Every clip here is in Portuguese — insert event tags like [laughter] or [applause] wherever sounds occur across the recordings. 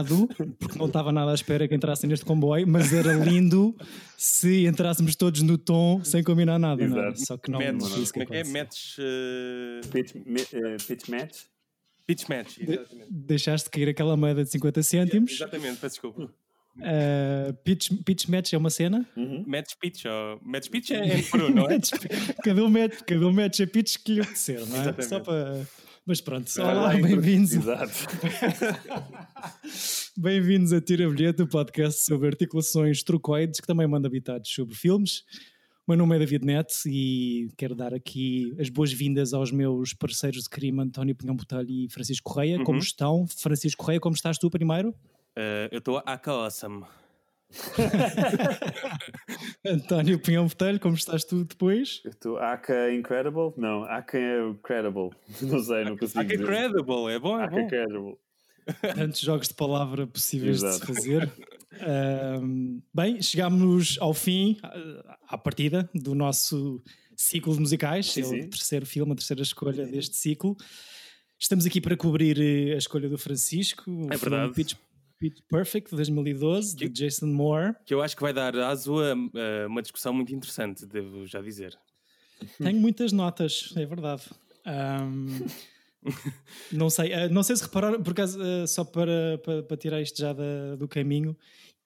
Obrigado, porque não estava nada à espera que entrassem neste comboio, mas era lindo se entrássemos todos no tom sem combinar nada, não é? Só que não, Match, que é que é? Match. eh, Pitch, eh, pitch match? pitch match, exatamente. Deixaste cair aquela moeda de 50 cêntimos. Exatamente, peço desculpa. Uh, pitch, pitch match é uma cena. Match pitch, ou... match pitch é [laughs] em Peru, não é? cada, um match, cada um match a pitch que lhe apetecer, não é? Exatamente. Só para. Mas pronto, olá, lá, bem-vindos. Exato. [laughs] Bem-vindos a Tira Bilhete, o podcast sobre articulações trocoides, que também manda habitados sobre filmes. O meu nome é David Net e quero dar aqui as boas-vindas aos meus parceiros de crime, António Pinhão Botelho e Francisco Correia. Como estão? Francisco Correia, como estás tu primeiro? Eh, eu estou a awesome. [laughs] António Pinhão Botelho, como estás tu depois? Eu estou Aka Incredible? Não, Aka é Credible. [laughs] Não sei, não consigo Ah, que dizer. credible, é bom, é Aka bom. Credible. Tantos jogos de palavra possíveis de Exato. se fazer. Ahm, bem, chegámos ao fim, à- à partida, do nosso ciclo de musicais. Sim, é o sim. terceiro filme, a terceira escolha deste ciclo. Estamos aqui para cobrir eh, a escolha do Francisco, o É verdade. Pitch, Pitch Perfect, de 2012, de Jason Moore. Que eu acho que vai dar aso a, a uma discussão muito interessante, devo já dizer. Tenho muitas notas, é verdade. Ahm, [laughs] não sei, ah, não sei se repararam, por acaso, ah, só para, para, para tirar isto já da- do caminho,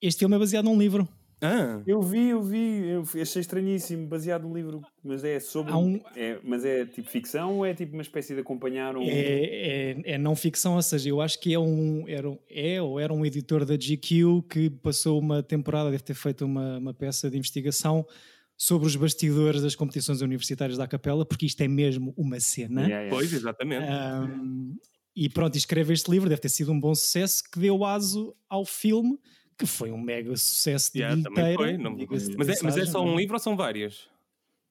este filme é baseado num livro. Ah, Eu vi, eu vi, eu achei estranhíssimo, baseado no livro, mas é sobre. Um- é, mas é tipo ficção ou é tipo uma espécie de acompanhar um. É, é, é não ficção, ou seja, eu acho que é um, era, é ou era um editor da GQ que passou uma temporada, deve ter feito uma, uma peça de investigação sobre os bastidores das competições universitárias da Capela, porque isto é mesmo uma cena. Yeah, yeah. pois, exatamente. Um, e pronto, e escreve este livro, deve ter sido um bom sucesso que deu aso ao filme, que foi um mega sucesso de Yeah, bilheteira, foi. não- Mas, é, mas é só não um livro ou são vários?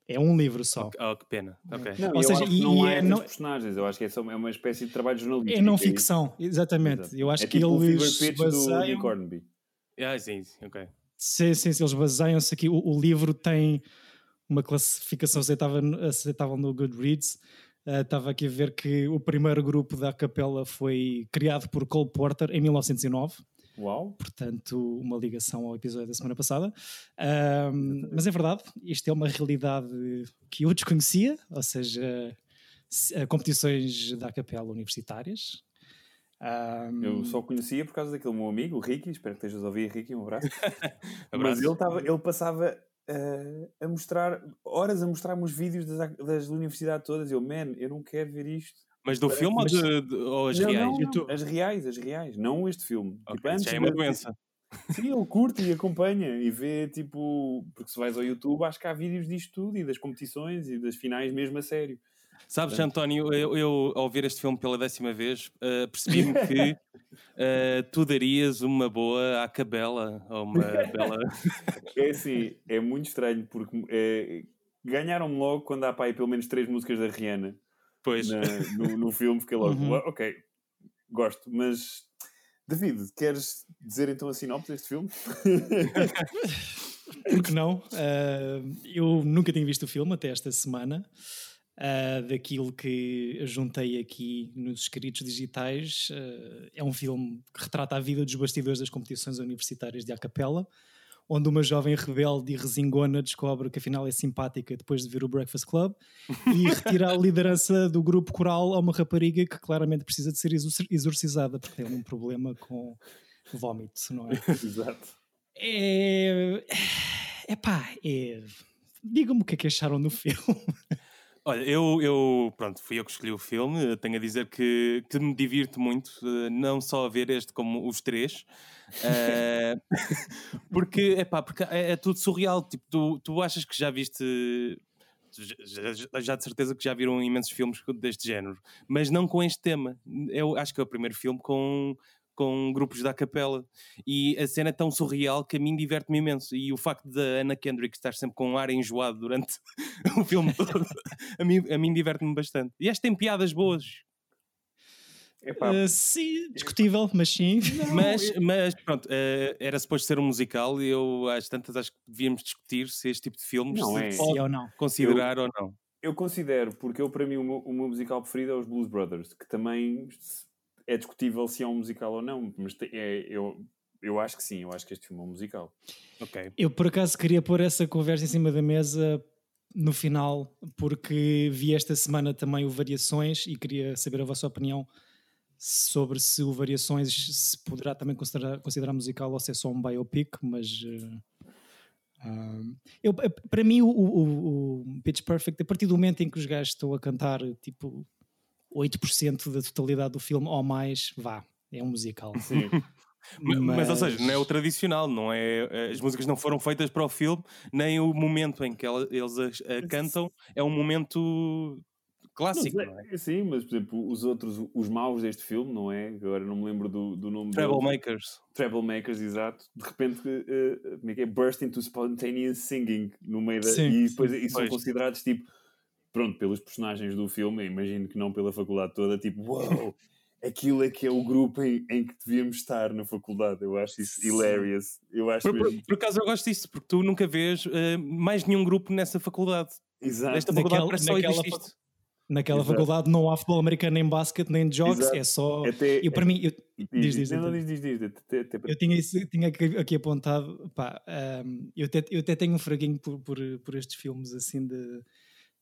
É um livro só. Oh, que pena. Ok. Não, Ou seja, e- não e é- essas não- personagens, eu acho que é, só, é uma espécie de trabalho jornalístico. É não isso. ficção, exatamente. Exato. Eu acho é que tipo o eles do baseiam- Hornby. Ah, sim, sim, ok. Sim, sim, sim, eles baseiam-se aqui. O, o livro tem uma classificação aceitável, aceitável no Goodreads. Ah, Estava aqui a ver que o primeiro grupo da capela foi criado por Cole Porter em 1909, Uau! portanto, uma ligação ao episódio da semana passada. Ahm, mas é verdade, isto é uma realidade que eu desconhecia, ou seja, se- ah, competições da capela universitárias. Ahm, Eu só conhecia por causa daquele meu amigo, o Ricky. Espero que estejas a ouvir, Ricky. Um abraço. [laughs] Mas ele, tava, ele passava eh, a mostrar, horas a mostrar-me os vídeos das, das universidades todas. Eu, man, eu não quero ver isto. Mas do filme Mas- ou, de, de- ou as não, reais? não, as reais, as reais, não este filme. Ok, Tipo, antes já é uma doença. Sim, ele curte e acompanha e vê, tipo, porque se vais ao YouTube, acho que há vídeos disto tudo e das competições e das finais mesmo a sério. Sabes, António, eu, eu, ao ver este filme pela décima vez, eh, percebi-me [laughs] que eh, tu darias uma boa à cabela, ou uma [laughs] bela. É assim, é muito estranho porque eh, ganharam-me logo quando há pá, aí pelo menos três músicas da Rihanna Pois, na- no, no filme, fiquei logo, Uhum. "Ah, ok, gosto, mas David, queres dizer então a sinopse deste filme? [laughs] Porque não? Ah, eu nunca tinha visto o filme até esta semana. Ah, daquilo que juntei aqui nos escritos digitais, ah, é um filme que retrata a vida dos bastidores das competições universitárias de Acapella, onde uma jovem rebelde e resingona descobre que afinal é simpática depois de ver o Breakfast Club [laughs] e retira a liderança do grupo coral a uma rapariga que claramente precisa de ser exor- exorcizada porque tem um problema com vómito, não é? [laughs] Exato. É. Epá, é. Diga-me o que é que acharam do filme. Olha, eu, eu, pronto, fui eu que escolhi o filme. Tenho a dizer que, que me divirto muito, eh, não só a ver este como os três. Eh, [laughs] porque, epá, porque é, é tudo surreal. Tipo, tu, tu achas que já viste. Já- já de certeza que já viram imensos filmes deste género, mas não com este tema. Eu acho que é o primeiro filme com, com grupos da capela e a cena é tão surreal que a mim diverte-me imenso. E o facto da Anna Kendrick estar sempre com um ar enjoado durante [laughs] o filme todo, a mim, a mim diverte-me bastante. E esta tem piadas boas. Epá, Uh, sim, discutível, mas sim. Mas, mas pronto, eh, era suposto ser um musical e eu às tantas acho que devíamos discutir se este tipo de filmes Não se é. pode ou não? considerar ou não. Eu considero, porque eu, para mim, o meu, o meu musical preferido é os Blues Brothers, que também é discutível se é um musical ou não, mas te- é, eu, eu acho que sim, eu acho que este filme é um musical. Ok. Eu por acaso queria pôr essa conversa em cima da mesa no final, porque vi esta semana também o Variações e queria saber a vossa opinião sobre se o Variações se poderá também considerar, considerar musical ou se é só um biopic, mas ah, eu, eh, para mim o, o, o Pitch Perfect, a partir do momento em que os gajos estão a cantar tipo 8% da totalidade do filme ou mais, vá, é um musical. [laughs] Sim. Ma- Mas, ou seja, não é o tradicional, não é? As músicas não foram feitas para o filme, nem o momento em que ela- eles as- a cantam é um momento clássico, Mas não é? é- Sim, mas por exemplo, os outros, os maus deste filme, não é? Agora não me lembro do, do nome. Troublemakers. Troublemakers, exato. De repente, eh, é que é? Burst into spontaneous singing no meio da. Sim, e depois e são Pois. considerados tipo. Pronto, pelos personagens do filme, imagino que não pela faculdade toda, tipo, uau, aquilo é que é o grupo em, em que devíamos estar na faculdade. Eu acho isso Sim. hilarious. Eu acho Por, por- mesmo. por acaso eu gosto disso, porque tu nunca vês eh, mais nenhum grupo nessa faculdade. Exato. Nesta faculdade Naquela- só naquela existe isto. Naquela Exato. faculdade não há futebol americano, nem basquete, nem jogs, Exato. é só. Até, Eu, para mim, eu, diz, diz, diz, diz, não, diz, diz, diz, até- até para- Eu tinha, isso, tinha aqui, apontado, pá, ahm, eu, até, eu até tenho um fraguinho por, por, por estes filmes assim de,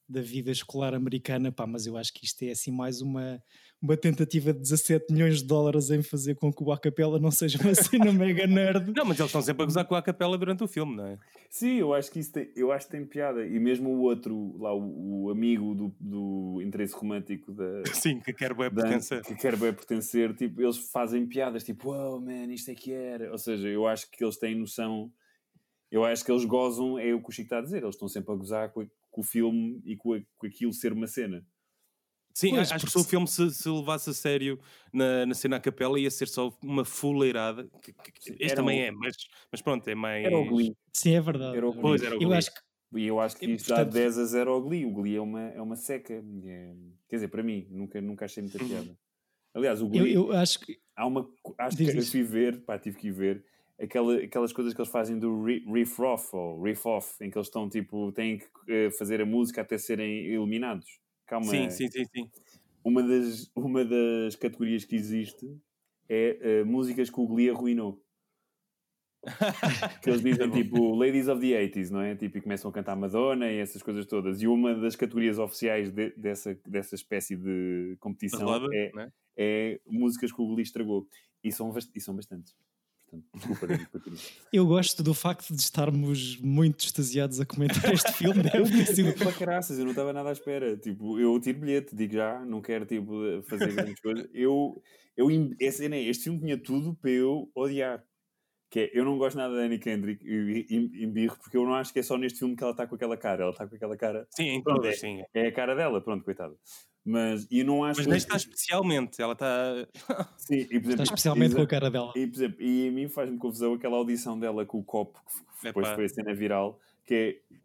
da vida escolar americana, pá, mas eu acho que isto é assim mais uma, uma tentativa de 17 milhões de dólares em fazer com que o Acapela não seja uma cena [laughs] mega nerd. Não, mas eles estão sempre a gozar com a capela durante o filme, não é? Sim, eu acho que isso tem, eu acho que tem piada. E mesmo o outro, lá, o, o amigo do, do interesse romântico da, [laughs] Sim, que quer bem pertencer. que quer bem pertencer, tipo, eles fazem piadas, tipo, wow, man, isto é que era. Ou seja, eu acho que eles têm noção, eu acho que eles gozam, é o que o Chico está a dizer, eles estão sempre a gozar com, a- com o filme e com, a- com aquilo ser uma cena. Sim, Pois, acho que se o filme se, se levasse a sério na, na cena à capela ia ser só uma fuleirada. que- que- Este era também o- é, mas, mas pronto, é mais. Era o Glee. Sim, é verdade. Era o é Pois, era o eu Glee. acho que E eu acho que isto dá portanto- 10 a 0 ao Glee. O Glee é uma, é uma seca. É- quer dizer, para mim, nunca, nunca achei muita Uhum. piada. Aliás, o eu, Glee, eu acho que há uma. Acho Diz, que eu fui ver, pá, tive que ir ver. Aquela, aquelas coisas que eles fazem do ri- riff off ou riff off, em que eles estão tipo, têm que eh, fazer a música até serem eliminados. Calma, Sim, sim, sim, sim. Uma, das, uma das categorias que existe é eh, músicas que o Glee arruinou. [laughs] que eles dizem tipo Ladies of the 80s, não é? Tipo, e começam a cantar Madonna e essas coisas todas. E uma das categorias oficiais de- dessa, dessa espécie de competição é, né? é músicas que o Glee estragou. E são, e são bastantes. Portanto, eu gosto do facto de estarmos muito extasiados a comentar este filme. Deve ter sido para caraças, eu não estava nada à espera. Tipo, eu tiro bilhete, digo já, não quero tipo, fazer grandes coisas. Eu, eu, cena é, este filme tinha tudo para eu odiar. Que é, eu não gosto nada da Annie Kendrick e embirro, porque eu não acho que é só neste filme que ela está com aquela cara. Ela está com aquela cara. Sim, Pronto, todas, sim. É a cara dela, pronto, coitada. Mas e eu não acho Mas que- nesta especialmente, ela está. [laughs] Sim, e, por exemplo, Está especialmente com a cara dela. E, por exemplo, e a mim faz-me confusão aquela audição dela com o copo, que depois Epá. foi a cena viral, que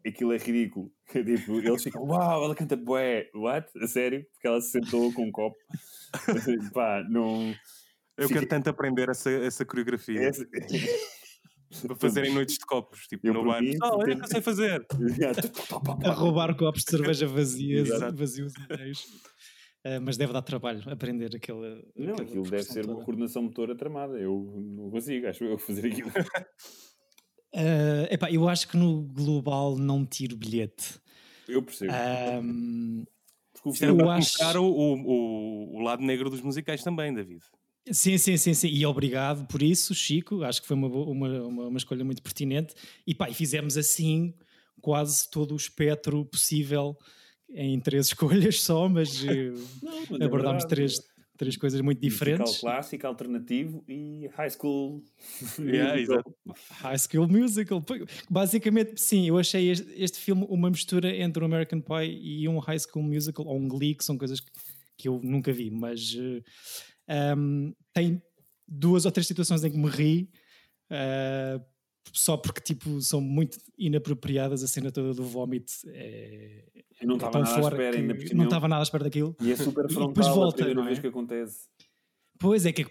é, aquilo é ridículo. [laughs] Que, tipo, eles ficam, uau, ela canta bué, what? A sério? Porque ela se sentou com um copo. [laughs] Pá, não... Eu Fica- quero tanto aprender essa, essa coreografia Esse... para fazerem noites de copos, tipo Eu, no bar. mim, Oh, olha que eu sei fazer. [laughs] A roubar copos de cerveja vazias, vazios inteiros. Ah, mas deve dar trabalho aprender aquele. Não, aquela aquilo deve ser uma toda. coordenação motora tramada. Eu não consigo, acho eu, fazer aquilo. Ah, epá, eu acho que no global não tiro bilhete. Eu percebo. Ahm, Porque o filme, acho- o, o, o lado negro dos musicais também, David. Sim, sim, sim, sim. E obrigado por isso, Chico. Acho que foi uma, uma, uma, uma escolha muito pertinente. E pá, e fizemos assim quase todo o espectro possível em três [laughs] escolhas só, mas eh, [laughs] Não, mas é abordámos verdade. três, três coisas muito diferentes. Musical clássico, alternativo e high school. [laughs] Yeah, exato. High School Musical. Basicamente, sim, eu achei este, este filme uma mistura entre um American Pie e um High School Musical ou um Glee, que são coisas que, que eu nunca vi, mas eh, um, tem duas ou três situações em que me ri. eh, só porque tipo são muito inapropriadas a cena toda do vómito é, Eu não é estava tão nada à fora espera, ainda por cima. não estava nada à espera daquilo E é super E frontal depois volta, a primeira não vez é? que acontece. Pois é, que é,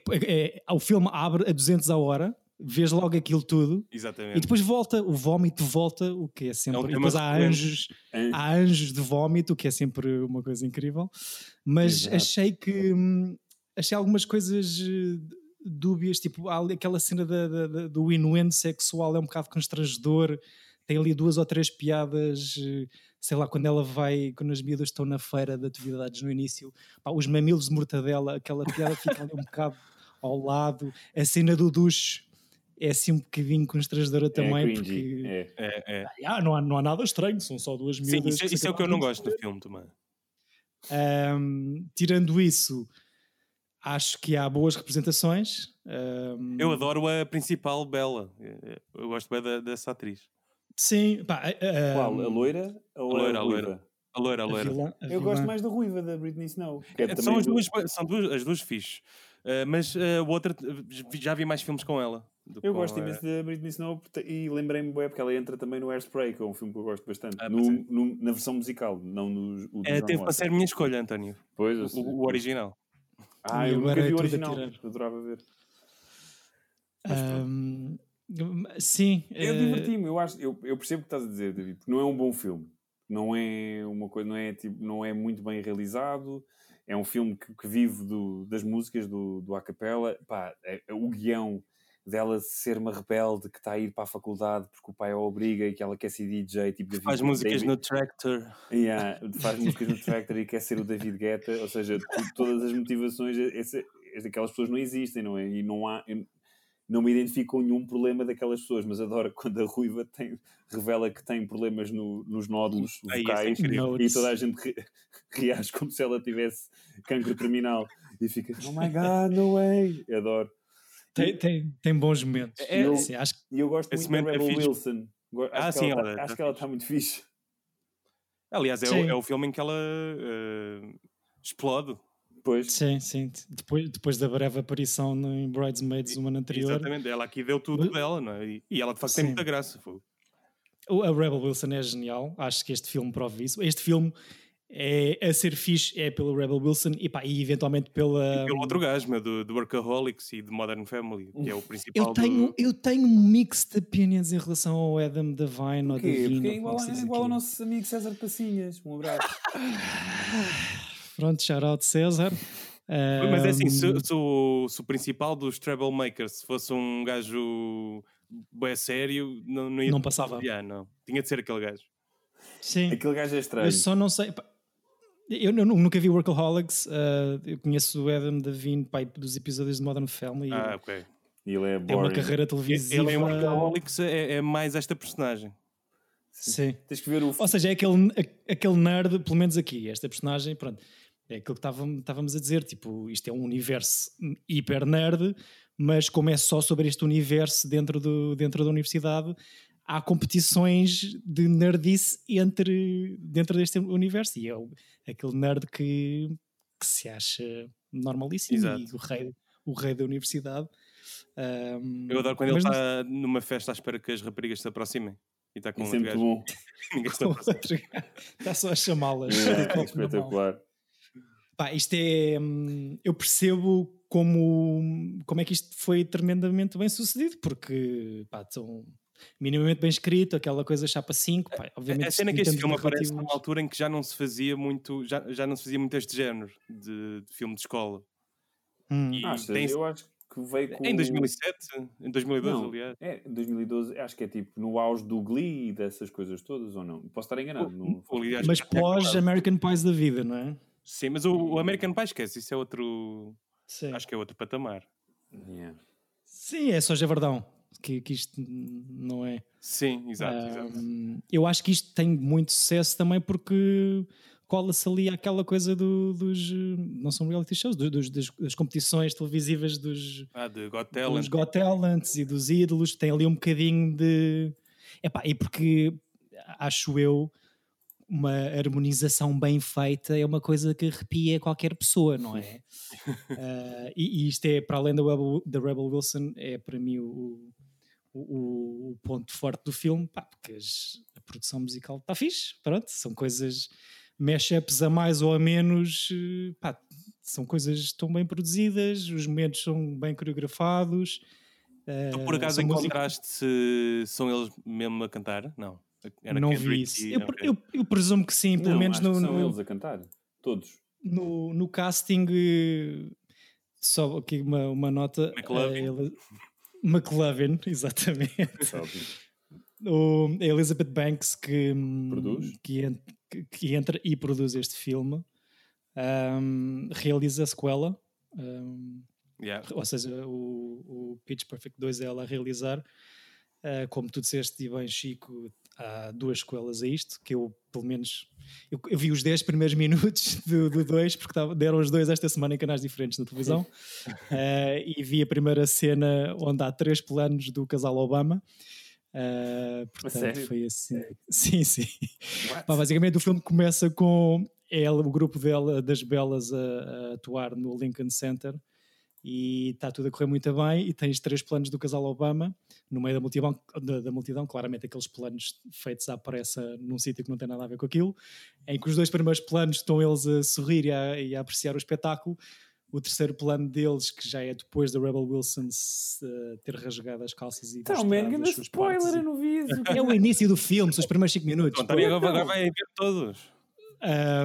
é, o filme abre a 200 a hora, vês logo aquilo tudo Exatamente. e depois volta, o vómito volta, o que é sempre. É um e tema depois há anjos, An- há anjos de vómito, o que é sempre uma coisa incrível. Mas Exato. achei que hum, achei algumas coisas eh, dúbias, tipo aquela cena da- da- da- do inuendo sexual é um bocado constrangedor. Tem ali duas ou três piadas, eh, sei lá, quando ela vai, quando as miúdas estão na feira de atividades no início, pá, os mamilos de mortadela, aquela piada fica ali um bocado ao lado. A cena do duche é assim um bocadinho constrangedora também, é porque É. É, é. ah, não, há, não há nada estranho, são só duas Sim, miúdas. isso, é- isso é o que eu não gosto no filme também. Ahm, tirando isso, acho que há boas representações. Ahm, Eu adoro a principal Bela. Eu gosto bem da- dessa atriz. Sim, pá, Qual? A loira ou A loira, a a loira. A loira, a a loira. vilã- a Eu vilã. gosto mais da ruiva, da Britney Snow. é É, são as duas, são duas, as duas fixe. Uh, mas uh, o outra, uh, já vi mais filmes com ela. Eu gosto a- imenso da Britney Snow e lembrei-me bem porque ela entra também no Airspray, que é um filme que eu gosto bastante. Ah, No- é. no- na versão musical, não no. O do É, teve para ser a minha escolha, António. Pois, O, o original. Ah, eu nunca vi o original. tirar. Adorava ver. Ahm, sim, Eu eh, diverti-me, eu, acho, eu, eu percebo o que estás a dizer, David, porque não é um bom filme. Não é uma coisa, não é, tipo, não é muito bem realizado. É um filme que, que vive do- das músicas do, do a cappella. Pá, é- é o guião dela ser uma rebelde que está a ir para a faculdade porque o pai a obriga e que ela quer ser DJ, tipo David, Faz músicas David- no Tractor. Yeah, faz [laughs] músicas no Tractor e quer ser o David Guetta, ou seja, todas as motivações, esse, esse- aquelas pessoas não existem, não é? E não há, não me identifico com nenhum problema daquelas pessoas, mas adoro quando a Ruiva tem, revela que tem problemas no- nos nódulos é vocais incrível. e toda a gente re- [laughs] reage como se ela tivesse cancro terminal e fica, oh my god, no way! Adoro. Tem, tem, tem bons momentos. É- Eu- Sim, acho que E eu gosto Esse muito da é Rebel fixe. Wilson. Acho Ah, que sim, ela, ela tá- acho tá que ela está muito fixe. Aliás, é o, é o filme em que ela uh, explode. Pois, sim, sim. Depois, depois da breve aparição no- em Bridesmaids no ano anterior, Exatamente, ela aqui deu tudo Mas- dela, não é? E, e ela de facto tem muita graça. o- a Rebel Wilson é genial. Acho que este filme prova isso. Este filme é a ser fixe é pelo Rebel Wilson e, pá, e eventualmente pela. E pelo outro gajo, meu, do, do Workaholics e de Modern Family, que é o principal. Eu tenho, do... eu tenho mixed opinions em relação ao Adam Devine ou? Devine. Porque é igual, é igual ao nosso amigo César Passinhas. Um abraço. [laughs] Pronto, shout out César. Mas é assim, se, se o, se o principal dos Troublemakers fosse um gajo bem sério, não, não ia. Não passava. Não. Tinha de ser aquele gajo. Sim, Aquele gajo é estranho. eu só não sei. Eu, nu- nunca vi Workaholics. ah, eu conheço o Adam Devine pai, dos episódios de Modern Family. Ah, ok. Ele é tem uma boring. carreira televisiva. Ele em Workaholics é, é mais esta personagem. Sim. Tens que ver o. Ou seja, é aquele, a- aquele nerd, pelo menos aqui, esta personagem, pronto, é aquilo que estávamos, estávamos a dizer, tipo, isto é um universo hiper nerd, mas como é só sobre este universo dentro, do, dentro da universidade, há competições de nerdice entre, dentro deste universo, e é o- aquele nerd que, que se acha normalíssimo Exato. e o rei, o rei da universidade. Ahm, Eu adoro quando ele mas não- está numa festa à espera que as raparigas se aproximem. E está com Isso um é gajo. bom. [laughs] Ninguém. Está só a chamá-las. É, mão. espetacular. Pá, isto é. hum, Eu percebo como, como é que isto foi tremendamente bem sucedido, porque pá, são minimamente bem escrito, aquela coisa chapa 5. Pá, obviamente, A cena é que este filme aparece numa altura em que já não se fazia muito, já, já não se fazia muito este género de, de filme de escola. Hum. E Achas? tem- Eu acho que veio com. em 2007, em 2012, Não, aliás. É, em 2012, acho que é tipo no auge do Glee e dessas coisas todas, ou não? Posso estar enganado. não- O- aliás, Mas já tinha pós acabado. American Pies da vida, não é? Sim, mas o, o American Pie esquece, isso é outro. Sim, Acho que é outro patamar. Yeah. Sim é só Javardão, que, que isto não é. Sim, exato, exato. Hum, eu acho que isto tem muito sucesso também porque cola-se ali aquela coisa do- dos. Não são reality shows, dos, dos- das, competições televisivas dos, Ah, de Got dos Talent. Got Talents e dos ídolos, tem ali um bocadinho de. Epá, e porque acho eu uma harmonização bem feita é uma coisa que arrepia qualquer pessoa, não é? [laughs] Ah, e, e isto é, para além da Rebel, da Rebel Wilson, é para mim o, o, o ponto forte do filme, pá, porque as- a produção musical está fixe, pronto, são coisas mashups a mais ou a menos, eh, pá, são coisas estão bem produzidas, os momentos são bem coreografados. Tu por acaso encontraste se são eles mesmo a cantar? Não. Era não vi isso. E... Eu, okay. eu, eu, presumo que sim, pelo não, menos no, são no, eles a cantar, todos. No, no casting, só aqui uma, uma nota. McLovin. Uh, ele... McLovin, [laughs] exatamente. o, a Elizabeth Banks que, produz? Que, que, entra e produz este filme. Um, realiza a sequela. Um, yeah. Ou seja, o, o Pitch Perfect 2 é ela a realizar. Uh, como tu disseste, e bem, Chico, há duas sequelas a isto, que eu, pelo menos, eu, eu vi os 10 primeiros [laughs] minutos do 2, porque tava, deram os dois esta semana em canais diferentes na televisão, uh, [laughs] e vi a primeira cena onde há três planos do casal Obama. Uh, portanto, foi assim. Sim, sim. Pá, basicamente, o filme começa com ela, o grupo dela, das belas, a, a atuar no Lincoln Center e está tudo a correr muito bem e tens três planos do casal Obama no meio da multidão, da, da multidão claramente aqueles planos feitos à pressa num sítio que não tem nada a ver com aquilo, em que os dois primeiros planos estão eles a sorrir e a, e a apreciar o espetáculo, o terceiro plano deles, que já é depois da Rebel Wilson uh, ter rasgado as calças e então, man, grande spoiler, eu não vi isso. [laughs] É o início do filme, são os primeiros 5 minutos. Então, agora vai ver todos.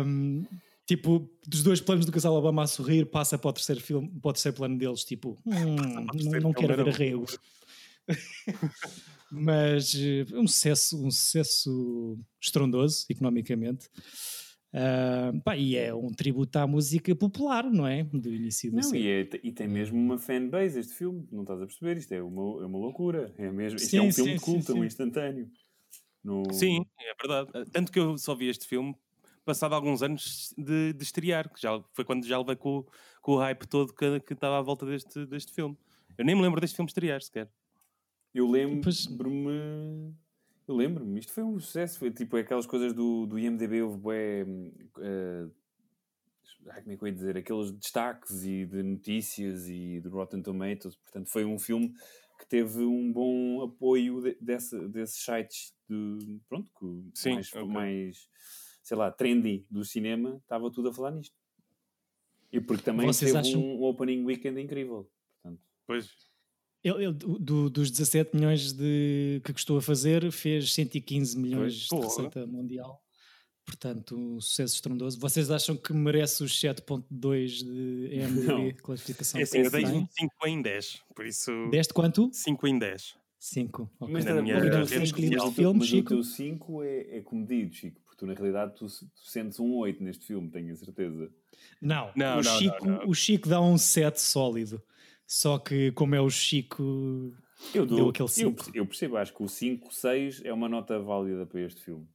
Um, tipo, dos dois planos do casal Obama a sorrir, passa para o terceiro filme, para o terceiro plano deles, tipo, hum, não, não quero ver arrego. [laughs] Mas uh, um sucesso, um sucesso estrondoso economicamente. Uh, pá, e é um tributo à música popular, não é? Do início do Não, e, é, e, tem mesmo uma fanbase este filme, não estás a perceber? Isto é uma, é uma loucura. É mesmo, sim, isto é um sim, filme de culto, sim, um instantâneo. No... Sim, é verdade. Tanto que eu só vi este filme passado alguns anos de, de estrear, que já foi quando já levei com, com o hype todo que, que estava à volta deste, deste filme. Eu nem me lembro deste filme estrear sequer. Eu lembro-me. Eu lembro-me, isto foi um sucesso. Foi tipo aquelas coisas do, do IMDB, houve bué. Uh, como é que eu ia dizer? Aqueles destaques e de notícias e de Rotten Tomatoes. Portanto, foi um filme que teve um bom apoio de, dessa, desses sites de, pronto, que Sim, mais, okay. mais sei lá, trendy do cinema, estava tudo a falar nisto. E porque também Vocês teve acham... um opening weekend incrível. Portanto. Pois. Ele, ele do, dos 17 milhões de, que custou a fazer, fez 115 milhões pois, de receita mundial. Portanto, um sucesso estrondoso. Vocês acham que merece os 7.2 de EMDB classificação? É assim, eu dei 5 em 10, por isso... 10 de quanto? 5 em 10. 5. Okay. Mas, na minha rede social, filme, mas Chico? o teu 5 é, é comedido, Chico. Porque tu, na realidade, tu, tu sentes um 8 neste filme, tenho a certeza. Não, não, o, não, Chico, não, o Chico dá um 7 sólido. Só que, como é o Chico, eu dou, deu aquele 5. Eu, eu, percebo, acho que o 5, 6 é uma nota válida para este filme.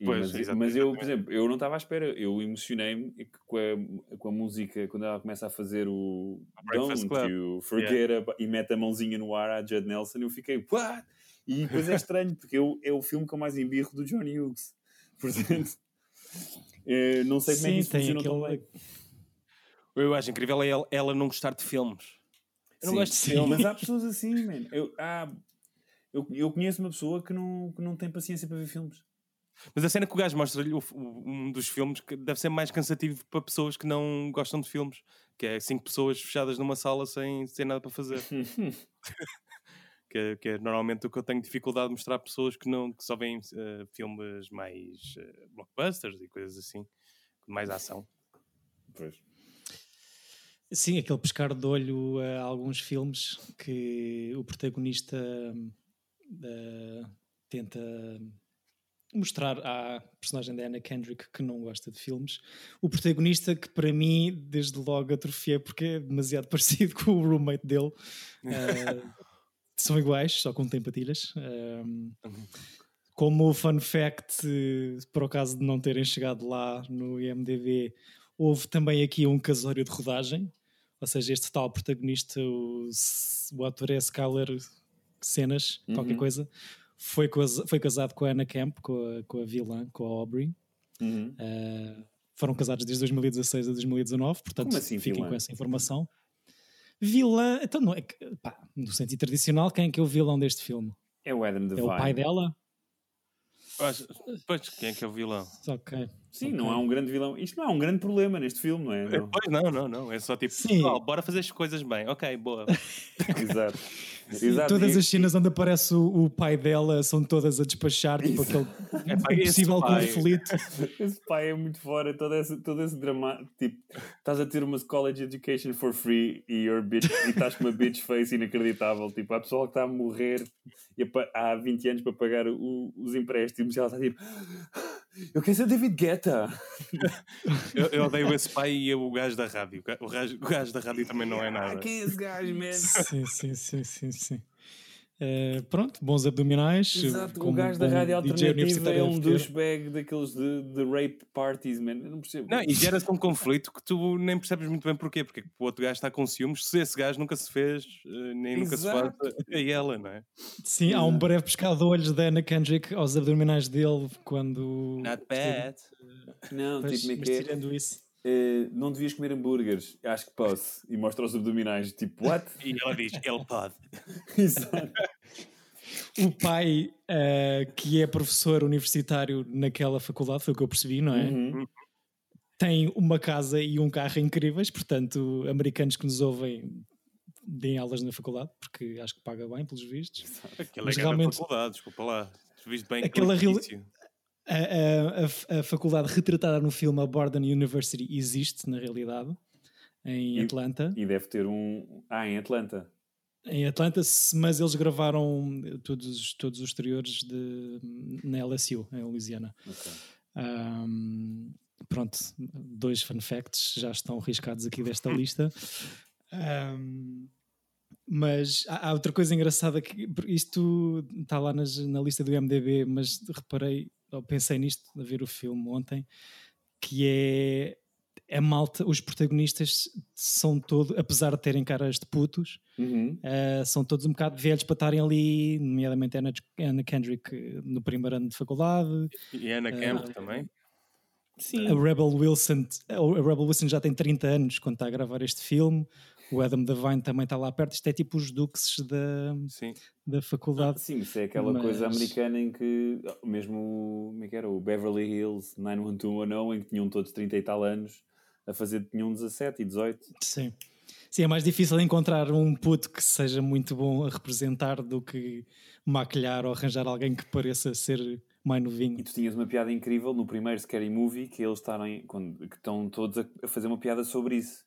E, pois, mas, mas, eu, por exemplo, eu não estava à espera. Eu emocionei-me com a, com a música quando ela começa a fazer o Don't You Forget yeah. e mete a mãozinha no ar à Judd Nelson. Eu fiquei, what? E depois é estranho, porque eu, é o filme com mais embirro do Johnny Hughes. [laughs] Portanto, eh, não sei como Sim, é que isso funciona aquele... tão bem. Eu acho incrível é ela, ela não gostar de filmes. Eu não sim, gosto de filmes. Mas há pessoas assim, man. Eu, há, eu, eu conheço uma pessoa que não, que não tem paciência para ver filmes. Mas a cena que o gajo mostra-lhe um dos filmes que deve ser mais cansativo para pessoas que não gostam de filmes, que é cinco pessoas fechadas numa sala sem, sem nada para fazer. [laughs] que, é, que, é normalmente o que eu tenho dificuldade de mostrar a pessoas que, não, que só veem uh, filmes mais uh, blockbusters e coisas assim, com mais ação. Pois. Sim, aquele pescar de olho a alguns filmes que o protagonista uh, tenta mostrar à personagem da Anna Kendrick que não gosta de filmes. O protagonista que para mim, desde logo, atrofiei porque é demasiado [laughs] parecido com o roommate dele. Uh, são iguais, só com tempatilhas. Um, como fun fact, por acaso de não terem chegado lá no IMDB, houve também aqui um casório de rodagem. Ou seja, este tal protagonista, o, o ator é Skyler Cenas, uhum. qualquer coisa, foi, foi casado com a Anna Camp, com a, com a vilã, com a Aubrey. Uhum. Uh, foram casados desde 2016 a 2019, portanto assim, fiquem vilã? com essa informação. Vilã, então não é pá, no sentido tradicional, quem é que é o vilão deste filme? É o Adam Devine. É o pai dela? Pois, quem é que é o vilão? Ok. Sim, Ok. não há um grande vilão. Isto não é um grande problema neste filme, não é? É, Não. Pois não, não, não. É só tipo, Sim. pessoal, bora fazer as coisas bem. Ok, boa. [laughs] Exato. Sim, Exato. todas E- as cenas onde aparece o, o pai dela são todas a despachar, tipo aquele [laughs] É, esse possível pai- conflito. [laughs] Esse pai é muito fora, todo esse, todo esse drama. Tipo, estás a ter uma college education for free e, you're bitch, e estás com uma bitch face inacreditável. Tipo, há pessoal que está a morrer e há 20 anos para pagar o- os empréstimos e ela está tipo. Eu quero ser David Guetta. [laughs] Eu, eu odeio esse pai e o gajo da rádio. O ga- O gajo, o gajo da rádio também não é Ah, nada. quem é esse gajo, man? Sim, sim, sim, sim, sim. Eh, pronto, bons abdominais. Exato, o gajo da rádio alternativa é um douchebag daqueles de, de rape parties, man. Eu não percebo. Não, e gera-se um conflito que tu nem percebes muito bem porquê. Porque o outro gajo está com ciúmes. Se esse gajo nunca se fez, eh, nem nunca se faz Exato. a [laughs] ela, não é? Sim, há um breve pescado de olhos da Anna Kendrick aos abdominais dele quando. Not bad. Não, Pois, tipo, é mas é? tirando isso. Eh, não devias comer hambúrgueres. Acho que posso. E mostra os abdominais. Tipo, what? E ela diz, ele pode. [laughs] Exato. O pai, eh, que é professor universitário naquela faculdade, foi o que eu percebi, não é? Uhum. Tem uma casa e um carro incríveis, portanto, americanos que nos ouvem deem aulas na faculdade, porque acho que paga bem, pelos vistos. Aquela Mas é grande realmente- faculdade, desculpa lá. Viste bem Aquela. A, a- a- faculdade retratada no filme, a Borden University, existe na realidade, em E- Atlanta. E deve ter um. Ah, em Atlanta. Em Atlanta, mas eles gravaram todos, os- todos os exteriores de, na LSU, em Louisiana. Ok. Ahm, pronto, dois fun facts já estão riscados aqui desta [laughs] lista. Ahm, mas há, há outra coisa engraçada que isto está lá nas- na lista do MDB, mas reparei, ou pensei nisto a ver o filme ontem, que é a malta, os protagonistas são todos, apesar de terem caras de putos, Uhum. Uh, são todos um bocado velhos para estarem ali, nomeadamente Anna, Anna Kendrick uh, no primeiro ano de faculdade, E Anna Camp também. Sim. a Rebel Wilson, a Rebel Wilson já tem 30 anos quando está a gravar este filme, o Adam Devine também está lá perto, isto é tipo os duques da, Sim. da Ah, faculdade. sim, isso é aquela Mas- coisa americana em que, oh, mesmo, o- como é que era? O Beverly Hills 91210, em que tinham todos 30 e tal anos, a fazer, tinham 17 e 18. Sim. Sim, é mais difícil encontrar um puto que seja muito bom a representar do que maquilhar ou arranjar alguém que pareça ser mais E novinho. tu tinhas uma piada incrível no primeiro Scary Movie, que eles estarem, quando, que estão todos a fazer uma piada sobre isso.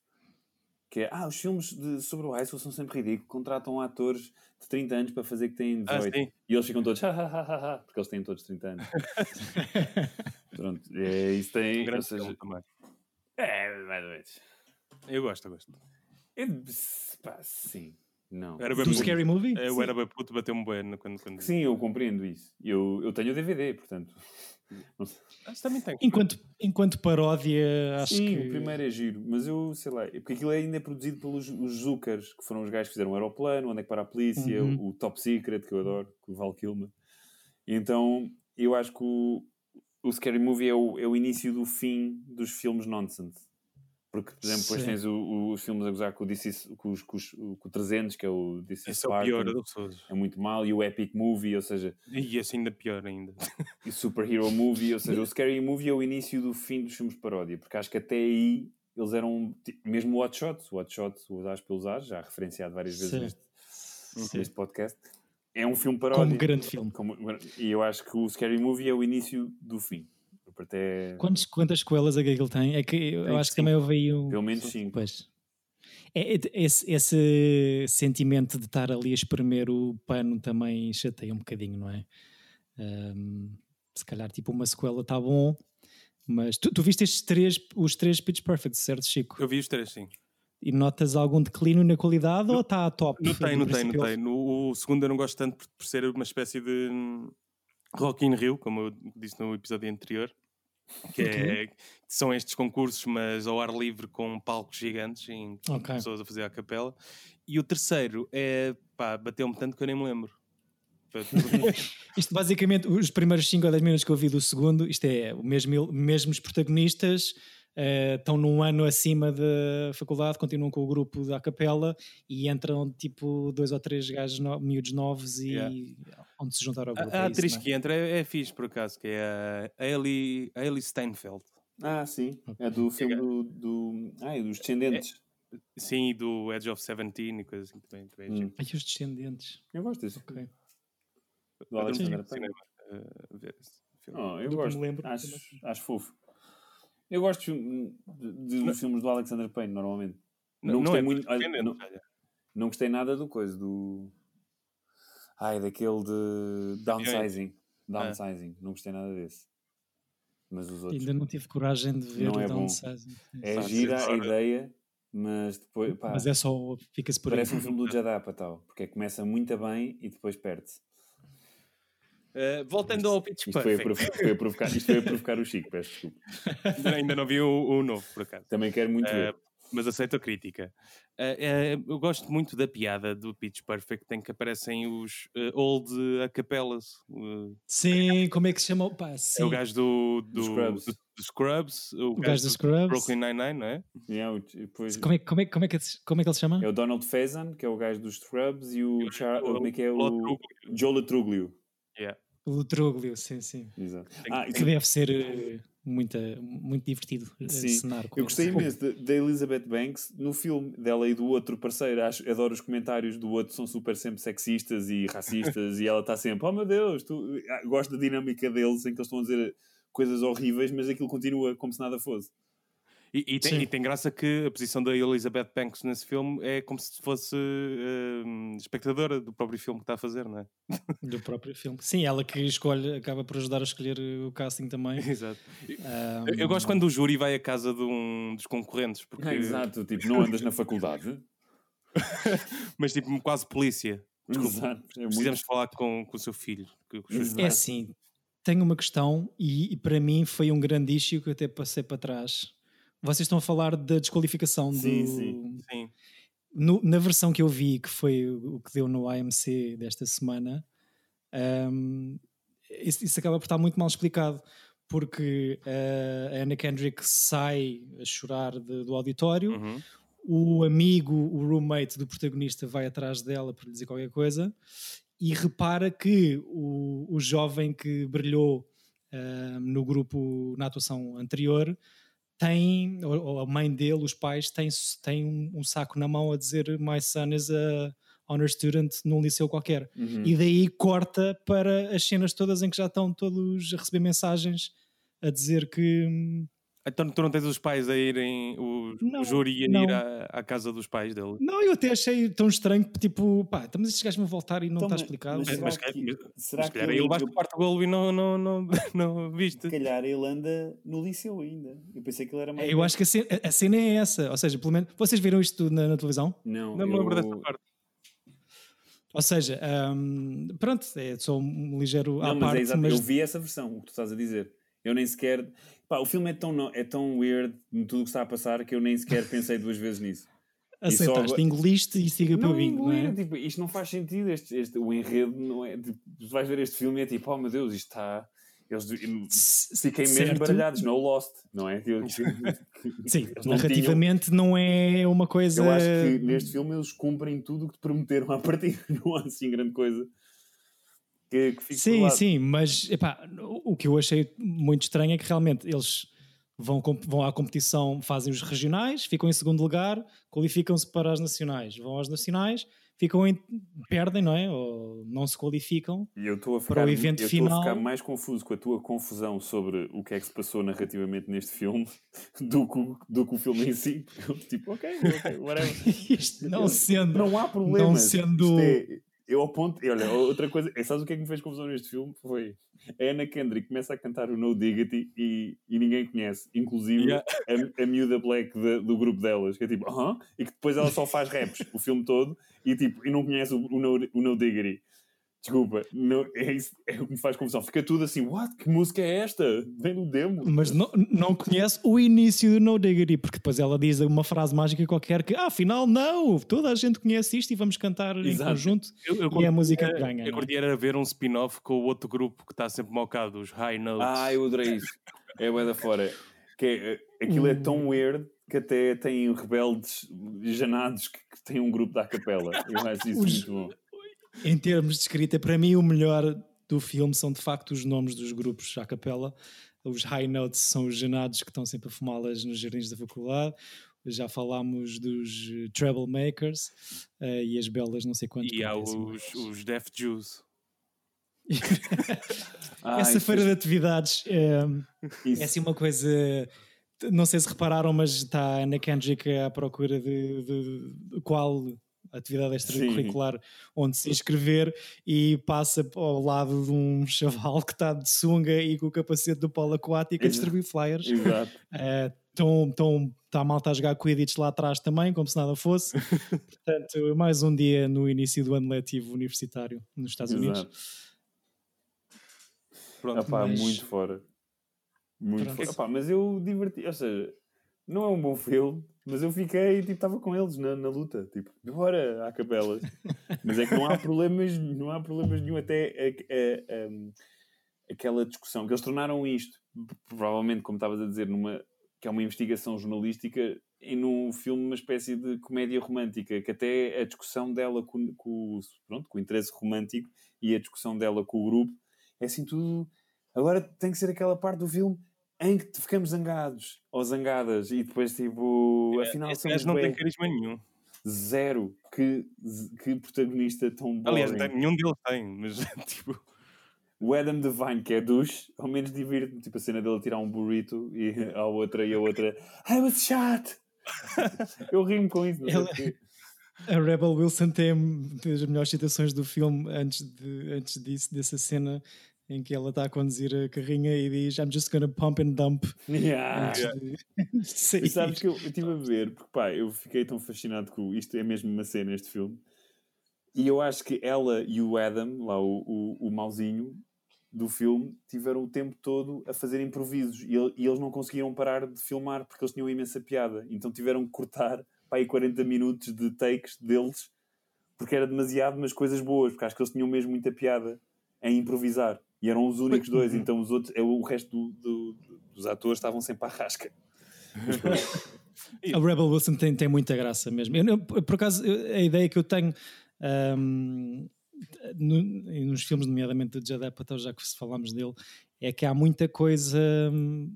Que é, ah, os filmes de, sobre o high school são sempre ridículos, contratam atores de 30 anos para fazer que têm Ah, 18. sim. e eles ficam todos, [laughs] "Ha, ha, ha, ha, ha", porque eles têm todos 30 anos. [laughs] Pronto, é, isso tem, Um grande seja, filme também. é, mais ou menos. Eu gosto, eu gosto. É, pá, sim, não. Era bem Do puto. Scary Movie? Eu Sim. era bem puto, bateu-me bem quando... quando... Sim, eu compreendo isso. Eu, eu tenho o DVD, portanto. Também tem. Enquanto, enquanto paródia, acho Sim, que. o primeiro é giro, mas eu sei lá, porque aquilo ainda é produzido pelos os Zuckers, que foram os gajos que fizeram o Aeroplano, Onde é que para a Polícia, Uhum. o Top Secret, que eu adoro, com o Val Kilmer. Então eu acho que o, o Scary Movie é o, é o início do fim dos filmes nonsense. Porque, por exemplo, depois Sim. tens o- o- os filmes a gozar com o, Is- com, os, com, os- com o 300, que é o Is Esse é o Spartan, pior das pessoas. é muito mal, e o Epic Movie, ou seja, E esse ainda pior ainda. e Superhero Movie, ou seja, [laughs] o Scary Movie é o início do fim dos filmes de paródia, porque acho que até aí eles eram, ti- mesmo o Hot Shots, o Hot Shots, o As pelos Ares, já referenciado várias vezes Sim. neste, Sim. neste podcast, é um filme paródia. Como grande filme. Como- e eu acho que o Scary Movie é o início do fim. Até, Quantos, quantas sequelas é que aquilo tem? É que eu Tem acho que cinco. também houve aí um. pelo menos 5. Pois. É, é- esse, esse sentimento de estar ali a espremer o pano também chateia um bocadinho, não é? Ahm, se calhar, tipo, uma sequela está bom, mas tu, tu viste estes três, os três Pitch Perfect, certo, Chico? Eu vi os três, sim. E notas algum declínio na qualidade ou está a top? Notei, do notei, princípio ao notei. No, o segundo eu não gosto tanto por, por ser uma espécie de hum, Rock in Rio, como eu disse no episódio anterior. Que, é, que são estes concursos, mas ao ar livre com palcos gigantes e com Ok. pessoas a fazer a capela. E o terceiro é, pá, bateu-me tanto que eu nem me lembro. [laughs] Isto basicamente, os primeiros 5 ou 10 minutos que eu vi do segundo, isto é o mesmo, mesmos protagonistas, uh, estão num ano acima da faculdade, continuam com o grupo da capela e entram tipo dois ou três gajos no, miúdos novos e yeah. onde se juntaram ao grupo. A, a é atriz isso, é? que entra é, é fixe, por acaso, que é a Ellie, a Ellie Steinfeld. Ah, sim. É do filme do, do, ah, é dos Descendentes. É, sim, do Edge of Seventeen e coisas assim também. também hum. Ai, os Descendentes. Eu gosto desse. Ok. Do Alexander Payne. Uh. Oh, eu do gosto. Lembro, acho, acho fofo. Eu gosto de, de, dos filmes do Alexander Payne, normalmente. Não, não gostei é muito. Olha, não, não gostei nada do coisa, do. Ai, daquele de Downsizing. Downsizing. Não gostei nada desse. Mas os outros. Ainda não tive coragem de ver não é Downsizing. É gira a ideia, mas depois. Pá, mas é só. Fica-se por Parece aí. um filme do [laughs] Jadapa, tal. Porque começa muito bem e depois perde-se. Uh, voltando ao Pitch isto Perfect. Foi a, foi a provocar, isto foi a provocar o Chico, peço desculpa. Ainda não vi o, o novo, por acaso. Também quero muito uh, ver. Mas aceito a crítica. Uh, eu gosto muito da piada do Pitch Perfect em que aparecem os old acapellas. sim, como é que se chama? Pá, é o gajo do, do, Scrubs. Do, do Scrubs o, o gajo do Scrubs. Brooklyn Nine-Nine, não é? Yeah, depois... como, é, como, é, como, é que, como é que ele se chama? É o Donald Faison, que é o gajo dos Scrubs, e o, Char... é que é o... Joe Latruglio. Yeah. O Troglio, sim, sim. Exato. Ah, que deve ser uh, muita, muito divertido eh, sim. cenar com Eu gostei imenso da Elizabeth Banks no filme dela e do outro parceiro. Acho, adoro os comentários do outro, são super sempre sexistas e racistas e ela está sempre, oh meu Deus, tu... Ah, gosto da dinâmica deles em que eles estão a dizer coisas horríveis, mas aquilo continua como se nada fosse. E, e, tem, e, tem, graça que a posição da Elizabeth Banks nesse filme é como se fosse uh, espectadora do próprio filme que está a fazer, não é? [laughs] Do próprio filme. Sim, ela que escolhe, acaba por ajudar a escolher o casting também. [laughs] Exato. Um... Eu, eu, gosto quando o júri vai à casa de um dos concorrentes. Porque... É, exato, tipo, não andas na [laughs] faculdade. Mas tipo, quase polícia. Desculpa, Exato. É precisamos muito... falar com, com o seu filho. Com, com é assim, tenho uma questão e, e, para mim foi um grande issue que eu até passei para trás vocês estão a falar da desqualificação sim, do... Sim, sim. No, na versão que eu vi, que foi o que deu no AMC desta semana, um, isso, isso, acaba por estar muito mal explicado, porque uh, a Anna Kendrick sai a chorar de, do auditório, uhum. o amigo, o roommate do protagonista vai atrás dela para lhe dizer qualquer coisa, e repara que o, o jovem que brilhou uh, no grupo, na atuação anterior, tem, ou a mãe dele, os pais, têm, têm um, um, saco na mão a dizer My son is a honor student num liceu qualquer. Uhum. E daí corta para as cenas todas em que já estão todos a receber mensagens a dizer que hum, então tu não tens os pais a irem, o, não, o júri a ir à, à, casa dos pais dele? Não, eu até achei tão estranho que tipo, pá, estamos estes gajos a voltar e não então, está explicado. Mas, mas, será que, será mas, que ele, ele baixa o quarto golo e não, não, não, [laughs] não viste? Se calhar ele anda no liceu ainda. Eu pensei que ele era mais. Eu acho que a cena, a cena, é essa, ou seja, pelo menos. Vocês viram isto na, na televisão? Não. Não me lembro dessa parte. Ou seja, um, pronto, é só um ligeiro não, à mas parte. É exato, mas... Eu vi essa versão, o que tu estás a dizer. Eu nem sequer. Pá, o filme é tão, é tão weird em tudo o que está a passar que eu nem sequer pensei duas vezes nisso. Aceitaste, só... engoliste e siga para o bingo, não é? Tipo, isto não faz sentido, este, este, o enredo não é. Tipo, tu vais ver este filme e é tipo, oh meu Deus, isto está. Eles fiquem mesmo baralhados, não Lost, não é? Sim, [laughs] narrativamente tinham... não é uma coisa. Eu acho que neste filme eles cumprem tudo o que te prometeram a partir, [laughs] não há assim grande coisa que, que fique Sim, sim, mas epá, o que eu achei muito estranho é que realmente eles vão, vão à competição, fazem os regionais, ficam em segundo lugar, qualificam-se para as nacionais, vão às nacionais, ficam em, perdem, não é? Ou não se qualificam e eu estou a ficar, para o evento eu final. Estou a ficar mais confuso com a tua confusão sobre o que é que se passou narrativamente neste filme [laughs] do que, do que o filme em si. [laughs] tipo, ok, ok, whatever. [laughs] Isto não sendo. Não há problema. Não sendo. É, eu ao ponto. Olha, outra coisa. Sabes o que é que me fez confusão neste filme? Foi. A Anna Kendrick começa a cantar o No Diggity e, e ninguém conhece, inclusive yeah. a, a miúda Black de, do grupo delas, que é tipo, aham, uh -huh, e que depois ela só faz raps o filme todo e tipo, e não conhece o, o, no, o no Diggity. Desculpa, não, é isso é o que me faz confusão. Fica tudo assim, what? Que música é esta? Vem do demo. Mas não, não conhece o início do No Diggity, porque depois ela diz uma frase mágica qualquer que, ah, afinal, não, toda a gente conhece isto e vamos cantar Exato. em conjunto. Eu, eu e é a música que ganha. Eu curti era ver um spin-off com o outro grupo que está sempre mocado, os High Notes. Ah, eu adorei isso. É bué da fora. Que é, aquilo é tão weird que até tem rebeldes janados que, que têm um grupo da capela. Eu acho isso Os- muito bom. Em termos de escrita, para mim o melhor do filme são de facto os nomes dos grupos à capela. Os high notes são os genados que estão sempre a fumá-las nos jardins da faculdade. Já falámos dos eh, Troublemakers eh, e as belas não sei quantos. E há os, os Death Jews. Ah, Essa feira é- de atividades é, é assim uma coisa. Não sei se repararam, mas está a Ana Kendrick à procura de, de- de qual atividade extracurricular onde se inscrever e passa ao lado de um [laughs] chaval que está de sunga e com o capacete do polo aquático a distribuir flyers. Exato. [laughs] Eh, Estão tão, tá a malta a jogar Quidditch lá atrás também, como se nada fosse. [laughs] Portanto, mais um dia no início do ano letivo universitário nos Estados Unidos. Exato. Pronto. Opá, mas- muito fora. Muito Pronto. fora. Opá, mas eu diverti, ou seja, não é um bom filme, mas eu fiquei, tipo, estava com eles na, na luta, tipo, bora à capela. mas é que não há problemas, não há problemas nenhum, até a- a- a- aquela discussão, que eles tornaram isto, provavelmente, como estavas a dizer, numa, que é uma investigação jornalística, e num filme uma espécie de comédia romântica, que até a discussão dela com, com, pronto, com o interesse romântico e a discussão dela com o grupo, é assim tudo. Agora tem que ser aquela parte do filme em que ficamos zangados ou zangadas e depois, tipo, afinal, Esse somos não tem carisma nenhum. zero. Que, que protagonista tão bom. Aliás, nenhum deles tem, mas [laughs] tipo. O Adam Devine, que é douche, ao menos divirto-me. Tipo a cena dele tirar um burrito e [laughs] a outra e a outra. I was shot! [laughs] Eu rimo com isso, não sei Ela-. A Rebel Wilson tem das melhores citações do filme antes, de, antes disso, dessa cena em que ela está a conduzir a carrinha e diz I'm just gonna pump and dump Yeah. [laughs] de. E sabes que eu estive a ver, porque pá, eu fiquei tão fascinado com isto, é mesmo uma cena, este filme. E eu acho que ela e o Adam, lá o, o, o mauzinho do filme, tiveram o tempo todo a fazer improvisos e, e eles não conseguiram parar de filmar porque eles tinham imensa piada. Então tiveram que cortar pá, aí 40 minutos de takes deles porque era demasiado, mas coisas boas, porque acho que eles tinham mesmo muita piada em improvisar. E eram os únicos dois, então os outros, o resto do- do- dos atores estavam sempre à rasca. [laughs] A Rebel Wilson tem, tem muita graça mesmo. Eu, por acaso, a ideia que eu tenho ahm, no- nos filmes, nomeadamente do Judd Apatow, já que falámos dele, é que há muita coisa hum,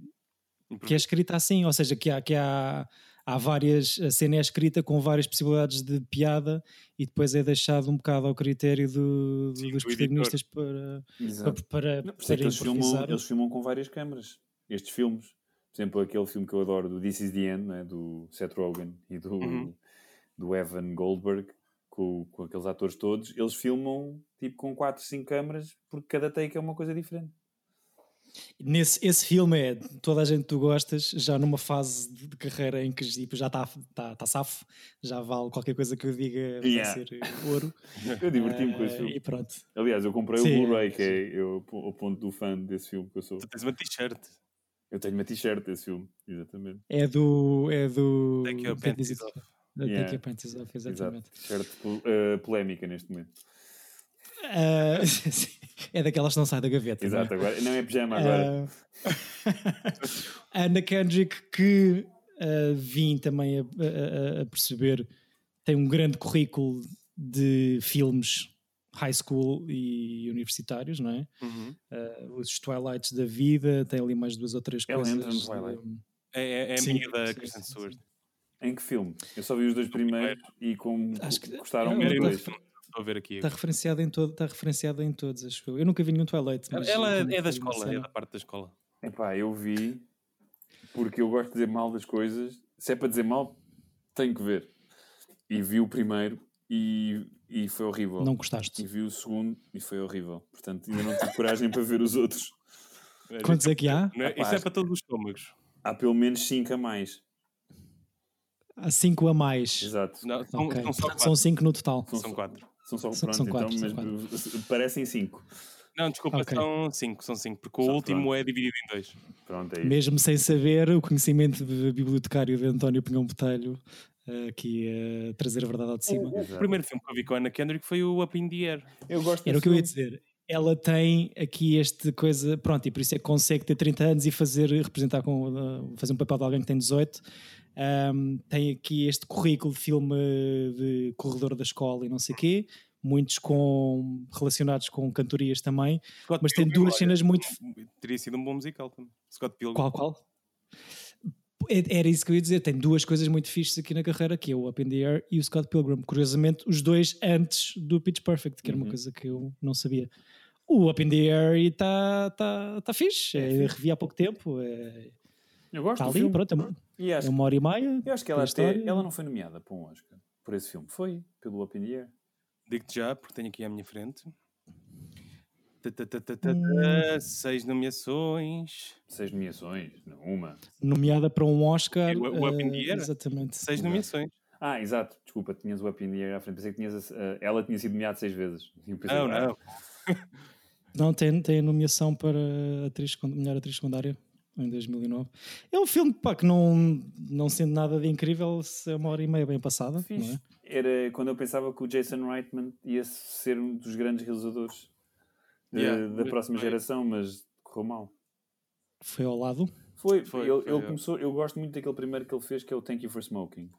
que é escrita assim, ou seja, que há, que há, há várias, a cena é escrita com várias possibilidades de piada e depois é deixado um bocado ao critério do- Sim, dos do editor. protagonistas para, Exato. para, para, Não, é para eles filmam, eles filmam com várias câmaras. Estes filmes. Por exemplo, aquele filme que eu adoro, do This Is The End, né, do Seth Rogen e do, Uhum. do Evan Goldberg, com, com aqueles atores todos, eles filmam tipo com 4, 5 câmaras, porque cada take é uma coisa diferente. Nesse, esse filme é toda a gente que tu gostas, já numa fase de, carreira em que tipo, já está tá, tá safo, já vale qualquer coisa que eu diga vai Yeah. ser eh, ouro. [laughs] Eu diverti-me com Eh, esse filme. E pronto. Aliás, eu comprei Sim, o Blu-ray, que é eu, o ponto do fã desse filme que eu sou. Tu tens uma t-shirt. Eu tenho uma t-shirt desse filme, exatamente. É do. É do. Take your é panties off. Take Yeah. your panties off, Exato. exatamente. T-shirt eh, polémica neste momento. Ah, [laughs] sim, [laughs] é daquelas que não sai da gaveta. não é? Exato, agora, não é pijama agora. Ah, [laughs] Ana Kendrick, que ah, vim também a, a- a perceber, tem um grande currículo de filmes high school e universitários, não é? Uhum. Ah, os Twilights da vida, tem ali mais duas ou três Ela coisas. entra no Twilight. de- É, é, é Sim, amiga da Kristen Stewart. Em que filme? Eu só vi os dois primeiros e como Acho que- gostaram é, muito Estou a ver aqui. Está referenciada em todo, está referenciada em todos, acho eu. Eu nunca vi nenhum Twilight. mas Ela é da escola, é da parte da escola. Epá, eu vi porque eu gosto de dizer mal das coisas. Se é para dizer mal, tenho que ver. E vi o primeiro e, e foi horrível. Não gostaste. E vi o segundo e foi horrível. Portanto, ainda não tive coragem para ver os outros. Quantos é que há? Não é- Rapaz. Isso é para todos os estômagos. Há pelo menos 5 a mais. Há cinco a mais. Exato. Não, são, Ok. são só Portanto, quatro. São cinco no total. São quatro. São só São- pronto, são quatro, então, são mas parecem 5. Não, desculpa, Ok. são cinco, são cinco, porque o Só último pronto. é dividido em dois. Pronto, é isso. Mesmo sem saber, o conhecimento de bibliotecário de António Pinhão Botelho eh, aqui a trazer a verdade ao de cima. O, o primeiro filme que eu vi com a Ana Kendrick foi o Up in the Air. Eu gosto Era o que eu ia dizer. ela tem aqui este coisa, pronto, e por isso é que consegue ter 30 anos e fazer, representar com, uh, fazer um papel de alguém que tem 18. Um, tem aqui este currículo de filme de corredor da escola e não sei o quê, muitos com, relacionados com cantorias também, Scott mas tem Pilgrim, duas olha, cenas muito. Teria sido um bom musical também. Scott Pilgrim. Qual, qual? É- Era isso que eu ia dizer. Tem duas coisas muito fixes aqui na carreira, que é o Up in the Air e o Scott Pilgrim. Curiosamente, os dois antes do Pitch Perfect, que era uma Uhum. coisa que eu não sabia. O Up in the Air está tá, tá fixe. É É, revi há pouco tempo. É, Eu gosto Está do ali, filme. pronto. É uma, E acho, é uma hora e meia. eu acho que ela, até, história. ela não foi nomeada para um Oscar por esse filme. Foi, pelo Up in the Air. Digo-te já, porque tenho aqui à minha frente. Hum. Seis nomeações. Seis nomeações, não uma. Nomeada para um Oscar. O- o Up in the eh, Air? Exatamente. Seis nomeações. Ah, exato. Desculpa, tinhas o Up in the Air à frente. Pensei que tinhas, a- a- ela tinha sido nomeada seis vezes. [laughs] Pensei, Não, não. Não, tem, tem a nomeação para atriz, melhor atriz secundária em 2009. É um filme pá, que não, não sendo nada de incrível, se é uma hora e meia bem passada. É? Era quando eu pensava que o Jason Reitman ia ser um dos grandes realizadores de- Yeah, da próxima geração, mas correu mal. Foi ao lado. Foi, Foi, ele, foi, ele é. começou, eu gosto muito daquele primeiro que ele fez, que é o Thank You for Smoking,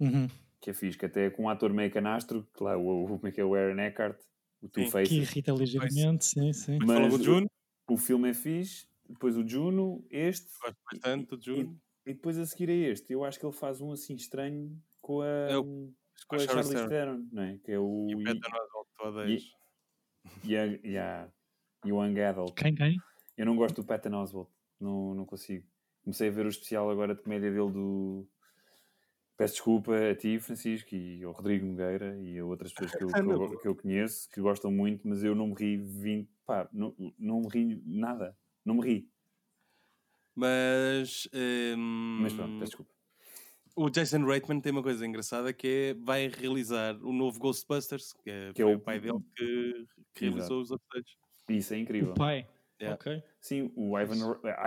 Uhum. que é fixe, que até é com um ator meio canastro, que lá, o, o, como é que é o Aaron Eckhart, o Two Que Faces. irrita ligeiramente, sim, sim. Mas Mas Juno. o filme é fixe, depois o Juno, este, Gosto bastante do Juno. e depois a seguir é este. Eu acho que ele faz um assim estranho com a, É o- com a Charlize Theron. Theron, não é? Que é o E o Patton Oswalt, tu odeias. Young, yeah, Young Adult. Quem, quem? Eu não gosto do Patton Oswalt, não, não consigo. Comecei a ver o especial agora de comédia dele do. Peço desculpa a ti, Francisco, e ao Rodrigo Nogueira e a outras pessoas que eu, [laughs] que eu, que eu conheço que gostam muito, mas eu não me ri 20. Pá, não, não me ri nada. Não me ri. Mas, hum, Mas pronto, peço desculpa. o Jason Reitman tem uma coisa engraçada que é vai realizar o novo Ghostbusters, que, é, Que é foi o- o pai dele que, que realizou os outros dois. Isso é incrível. O pai. Yeah. Ok. Sim, o Ivan,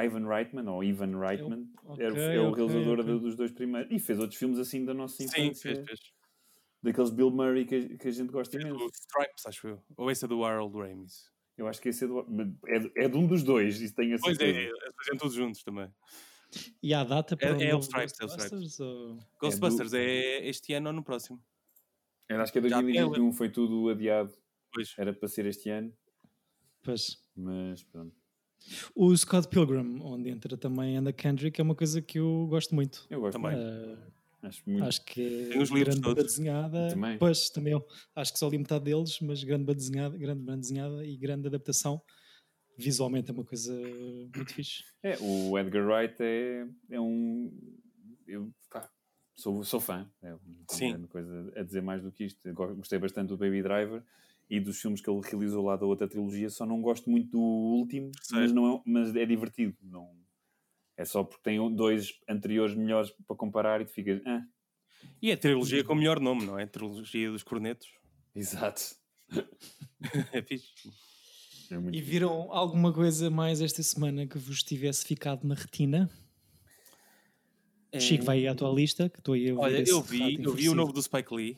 Ivan Reitman, ou Ivan Reitman, é, o- é o ok, realizador dos dois primeiros. E fez outros filmes assim da nossa Sim, infância. fez, fez. Daqueles Bill Murray que, que a gente gosta imenso. o Stripes, acho eu. Ou esse é do Harold Ramis. Eu acho que esse é, do, é, de- é de um dos dois, isso tenho a Pois é, certeza. eles fazem todos juntos também. E há data para É- o é o Stripes, é o Ghostbusters, ou- Ghostbusters é, este ano ou no próximo? Eu acho que é Já 2021, foi tudo adiado. Pois. Era para ser este ano, Pois. mas pronto. O Scott Pilgrim, onde entra também Anna Kendrick, é uma coisa que eu gosto muito. Eu gosto Também. muito. Acho muito. acho que é Tem os livros grande banda todos. desenhada. Também. Pois, também eu. Acho que só li metade deles, mas grande banda desenhada, grande banda desenhada e grande adaptação. Visualmente é uma coisa muito fixe. É, o Edgar Wright é, é um. Eu pá, sou, sou fã. É, não tenho Sim. grande coisa a dizer mais do que isto. Eu Gostei bastante do Baby Driver e dos filmes que ele realizou lá da outra trilogia. Só não gosto muito do último, mas, não é, mas é divertido. Não, é só porque tem dois anteriores melhores para comparar e tu ficas. Ah, E é a trilogia com o melhor nome, não é? A trilogia dos cornetos. exato. [laughs] É fixe. É E viram alguma coisa mais esta semana que vos tivesse ficado na retina? Chico, vai aí à tua lista, que estou aí a Olha, eu vi, eu vi o novo do Spike Lee.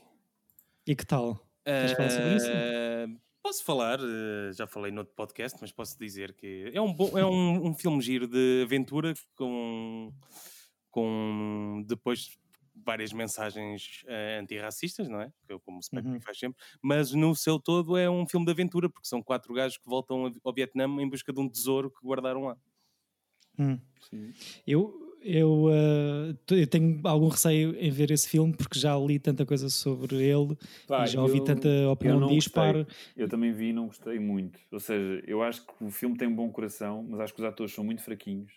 E que tal? Queres falar sobre isso? Posso falar, eh, já falei no outro podcast, mas posso dizer que é um, bom, é um, um filme giro de aventura com, com depois várias mensagens eh, antirracistas, não é? Que é Como o Spike Uhum. Faz sempre, mas no seu todo é um filme de aventura, porque são quatro gajos que voltam ao Vietnã em busca de um tesouro que guardaram lá. Hum. Sim. Eu, eu, uh, eu tenho algum receio em ver esse filme porque já li tanta coisa sobre ele Pá, e já ouvi eu- tanta opinião disparo. Eu também vi e não gostei muito. Ou seja, eu acho que o filme tem um bom coração, mas acho que os atores são muito fraquinhos.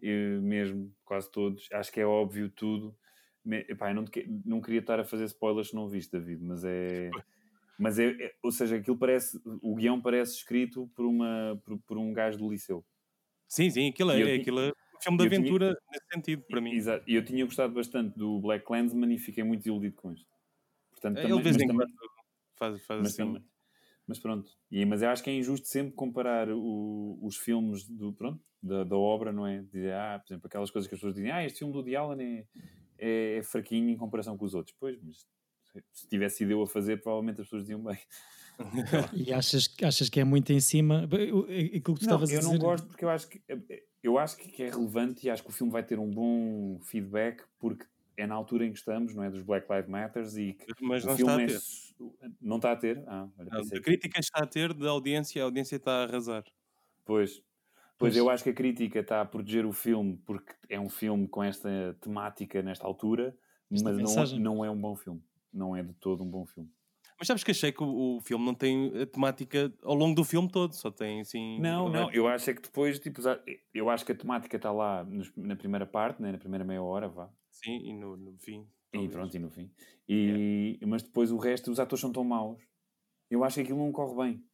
Eu mesmo, quase todos. Acho que é óbvio tudo. Epá, eu não, te não queria estar a fazer spoilers se não viste, David, mas é. Mas é, é- ou seja, aquilo parece. O guião parece escrito por, uma, por, por um gajo do liceu. Sim, sim, aquilo é, eu ti- aquilo é filme de eu tinha- aventura nesse sentido, para mim. Exato. E eu tinha gostado bastante do Black Clansman e fiquei muito desiludido com isto. Portanto, Ele de vez mas em também- quando faz, faz mas, assim. também- mas pronto. E, mas eu acho que é injusto sempre comparar o- os filmes do, pronto, da, da obra, não é? Dizer, ah, por exemplo, aquelas coisas que as pessoas dizem, ah, este filme do Woody Allen é, é, é fraquinho em comparação com os outros. Pois, mas se tivesse sido eu a fazer, provavelmente as pessoas diziam bem. [laughs] E achas, achas que é muito em cima? Aquilo que tu Não, estavas a eu dizer. não gosto porque eu acho que eu acho que é relevante e acho que o filme vai ter um bom feedback porque é na altura em que estamos, não é? Dos Black Lives Matters e que Mas o não filme está a é ter. su- não está a ter. Ah, olha, Não, A que- crítica está a ter da audiência, a audiência está a arrasar. Pois. Pois eu acho que a crítica está a proteger o filme porque é um filme com esta temática nesta altura, Esta mas não, não é um bom filme. Não é de todo um bom filme. Mas sabes que achei que o, o filme não tem a temática ao longo do filme todo, só tem assim. Não, não, eu acho é que depois, tipo, eu acho que a temática está lá nos- na primeira parte, né, na primeira meia hora, vá. Sim, e no, no fim. E talvez. pronto, e no fim. E, Mas depois o resto, os atores são tão maus. Eu acho que aquilo não corre bem.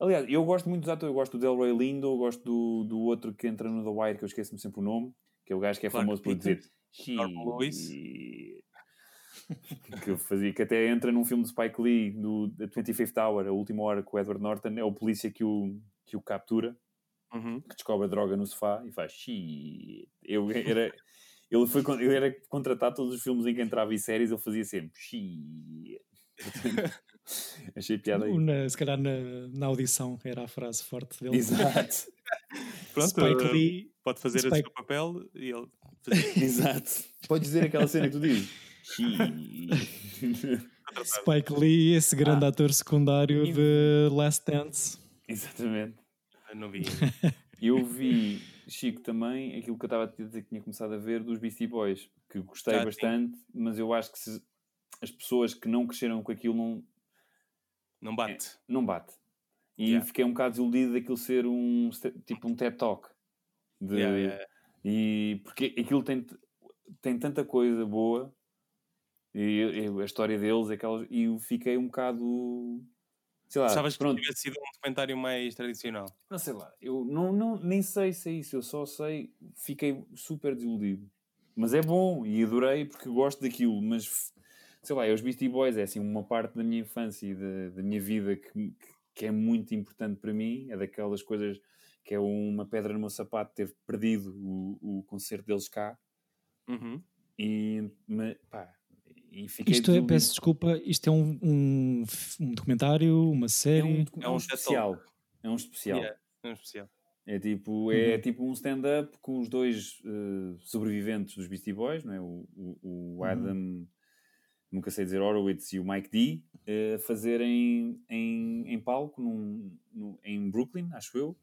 Aliás, eu gosto muito dos atores. Eu gosto do Delroy Lindo, eu gosto do, do outro que entra no The Wire, que eu esqueço-me sempre o nome, que é o gajo que é Clark famoso por Peter, dizer Norman Lewis. Que eu fazia, que até entra num filme de Spike Lee, do The 25th Hour, a última hora, com o Edward Norton, é o polícia que o, que o captura Uhum. que descobre a droga no sofá e faz shit. Eu era, ele foi, eu era contratado todos os filmes em que entrava em séries, ele fazia sempre shit. [laughs] Achei piada aí. Na- se calhar na, na audição era a frase forte dele. Exato, [laughs] Pronto, Spike eh, Lee, pode fazer Spike- o seu papel e ele. [laughs] exato. Podes dizer aquela cena que tu dizes? [laughs] Spike Lee, esse grande Ah. ator secundário E- de Last Dance. Exatamente. Eu não vi. [laughs] Eu vi, Chico, também aquilo que eu estava a te dizer que tinha começado a ver dos Beastie Boys, que gostei Ah, sim. bastante, mas eu acho que se as pessoas que não cresceram com aquilo não, Não bate. não bate. E Yeah. fiquei um bocado desiludido daquilo ser um tipo um TED Talk. De- Yeah, yeah. E porque aquilo tem, tem tanta coisa boa e, e a história deles, aquelas, e eu fiquei um bocado sei lá, Sabes que pronto, tivesse sido um documentário mais tradicional. não sei lá, eu não, não, nem sei se é isso, eu só sei, fiquei super desiludido. Mas é bom e adorei porque gosto daquilo, mas sei lá, os Beastie Boys, é assim uma parte da minha infância e da, da minha vida que, que é muito importante para mim, é daquelas coisas que é uma pedra no meu sapato ter perdido o, o concerto deles cá Uhum. e, me- pá, Isto é, peço desculpa, isto é um, um, um documentário, uma é série. um, É é um um TED especial. É um especial. Yeah, é um especial. É tipo, é tipo um stand-up com os dois eh, sobreviventes dos Beastie Boys, não é? o, o, o Adam, nunca sei dizer Horowitz, e o Mike D, a fazerem em, em palco num, no- em Brooklyn, acho eu,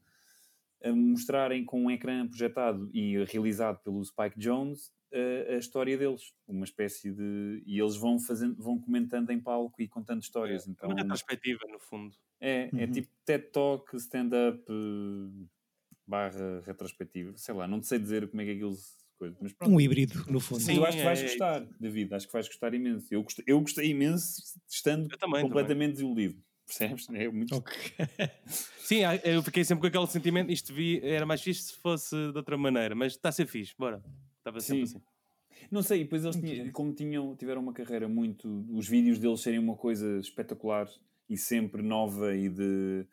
a mostrarem com um ecrã projetado e realizado pelo Spike Jones a história deles, uma espécie de. E eles vão, fazendo, vão comentando em palco e contando histórias. É então, uma retrospectiva, no fundo. é, é Uhum. tipo TED Talk, stand-up eh, barra retrospectiva. Sei lá, não sei dizer como é que aquilo coisa, mas pronto. Um híbrido, no fundo. Sim, eu acho que vais é- é gostar, David. Acho que vais gostar imenso. Eu gostei, eu gostei imenso estando Eu também. completamente desiludido. Percebes? É muito. Ok. [laughs] Sim, ah, eu fiquei sempre com aquele sentimento. Isto vi, era mais fixe se fosse de outra maneira, mas está a ser fixe, bora. Estava sempre Sim. assim. Não sei, depois eles tinham- como tinham, tiveram uma carreira muito. Os vídeos deles serem uma coisa espetacular e sempre nova e de.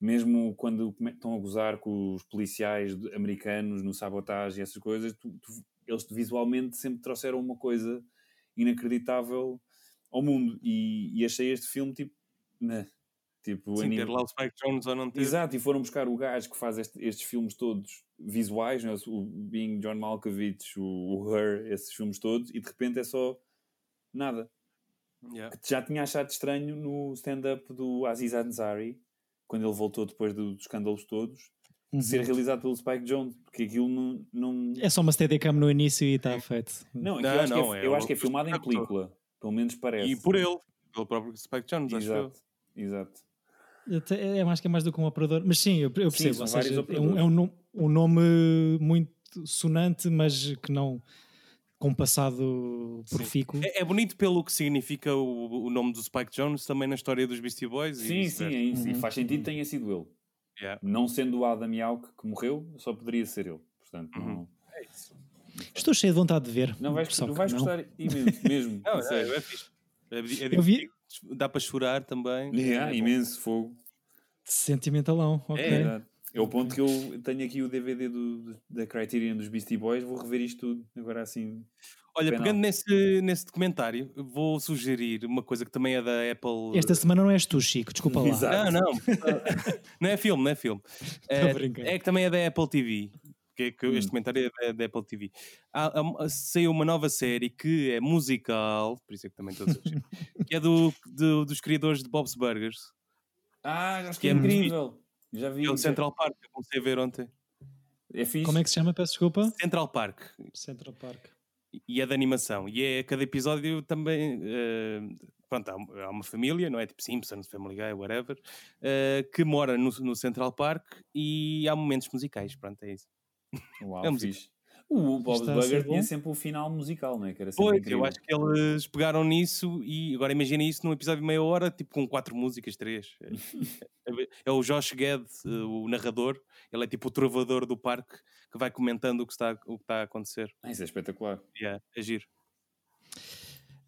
Mesmo quando estão a gozar com os policiais americanos no sabotagem e essas coisas, tu- tu- eles visualmente sempre trouxeram uma coisa inacreditável ao mundo. E, e achei este filme tipo. né, tipo Sim, nível- ter lá o Spike Jones ou não ter. Exato, e foram buscar o gajo que faz este- estes filmes todos visuais, não é? o Being John Malkovich, o, o Her, esses filmes todos, e de repente é só nada. Yeah. Que já tinha achado estranho no stand-up do Aziz Ansari, quando ele voltou depois do- dos escândalos todos, Uhum. de ser realizado pelo Spike Jones, porque aquilo não. Não, É só uma steadicam no início e está feito. não, Não, eu acho, não, que, é, é eu acho que é filmado em película, pelo menos parece. E por ele, pelo próprio Spike Jones, acho eu. Exato, exato. É mais que é mais do que um operador. Mas sim, eu, eu Sim, percebo. são ou seja, é, um, é um um nome muito sonante, mas que não com passado profícuo. É, é bonito pelo que significa o, o nome do Spike Jones também na história dos Beastie Boys. e Sim, sim, vice-versa. é isso. E Uhum. faz sentido que tenha sido ele. Yeah. Não sendo o Adam Yauch que morreu, só poderia ser ele. Portanto, Uhum. não, Estou cheio de vontade de ver. não vais, tu que vais não. gostar imenso, mesmo. [laughs] Não, não, sério. é fixe. É, é Eu vi-. Dá para chorar também. Yeah, É bom. imenso fogo. Sentimentalão, ok. É, Verdade. É o ponto que eu tenho aqui o DVD do, da Criterion dos Beastie Boys, vou rever isto tudo agora assim. Olha, Penal. pegando nesse, nesse documentário, vou sugerir uma coisa que também é da Apple. Esta semana não és tu, Chico, desculpa lá. Exato. Não, não. [laughs] não é filme, não é filme. É, é que também é da Apple TV. Que, é que Hum. este comentário é da, da Apple TV. Há, há- saiu uma nova série que é musical, por isso é que também estou a sugerir, que é do, do- dos criadores de Bob's Burgers, Ah, acho Que que é é incrível. Já vi. é o. Central Park, que eu comecei a ver ontem. É fixe. Como é que se chama? Peço desculpa. Central Park. Central Park. e é de animação. E é cada episódio também. eh, pronto, há, há uma família, não é? Tipo Simpsons, Family Guy, whatever, eh, que mora no, no Central Park e há momentos musicais. Pronto, é isso. Uau, É música. fixe. O Bob Burger tinha sempre um final musical, não é? Que era sempre Pois, incrível. eu acho que eles pegaram nisso e agora imaginem isso num episódio de meia hora, tipo com quatro músicas, três. É, é o Josh Gad, eh, o narrador, ele é tipo o trovador do parque que vai comentando o que está, o que está a acontecer. Ah, isso é espetacular. Yeah, é giro.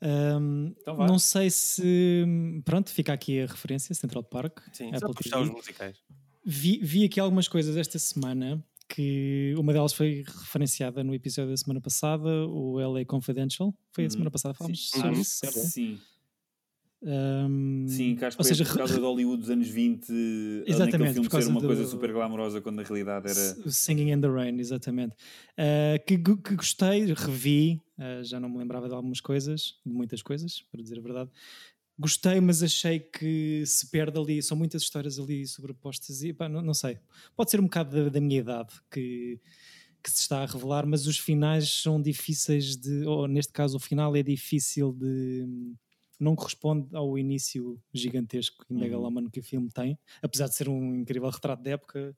Ahm, Então não sei se. Pronto, fica aqui a referência, Central Park. Sim, só Apple puxar TV. os musicais. Vi, vi aqui algumas coisas esta semana que uma delas foi referenciada no episódio da semana passada, o LA Confidential. Foi a Uhum. semana passada, falámos Sim. sobre Ah, isso, certo? Sim, Ahm, sim, que acho que seja, por causa do Hollywood dos anos 20, ali Exatamente, filme por causa ser uma do- coisa super glamourosa quando na realidade era. Singing in the Rain, exatamente. Uh, que, que gostei, revi, uh, já não me lembrava de algumas coisas, de muitas coisas, para dizer a verdade. Gostei, mas achei que se perde ali, são muitas histórias ali sobrepostas e pá, não, não sei. Pode ser um bocado da, da minha idade que, que se está a revelar, mas os finais são difíceis de, ou neste caso o final é difícil de. Não corresponde ao início gigantesco e Uhum. megalómano que o filme tem, apesar de ser um incrível retrato de época,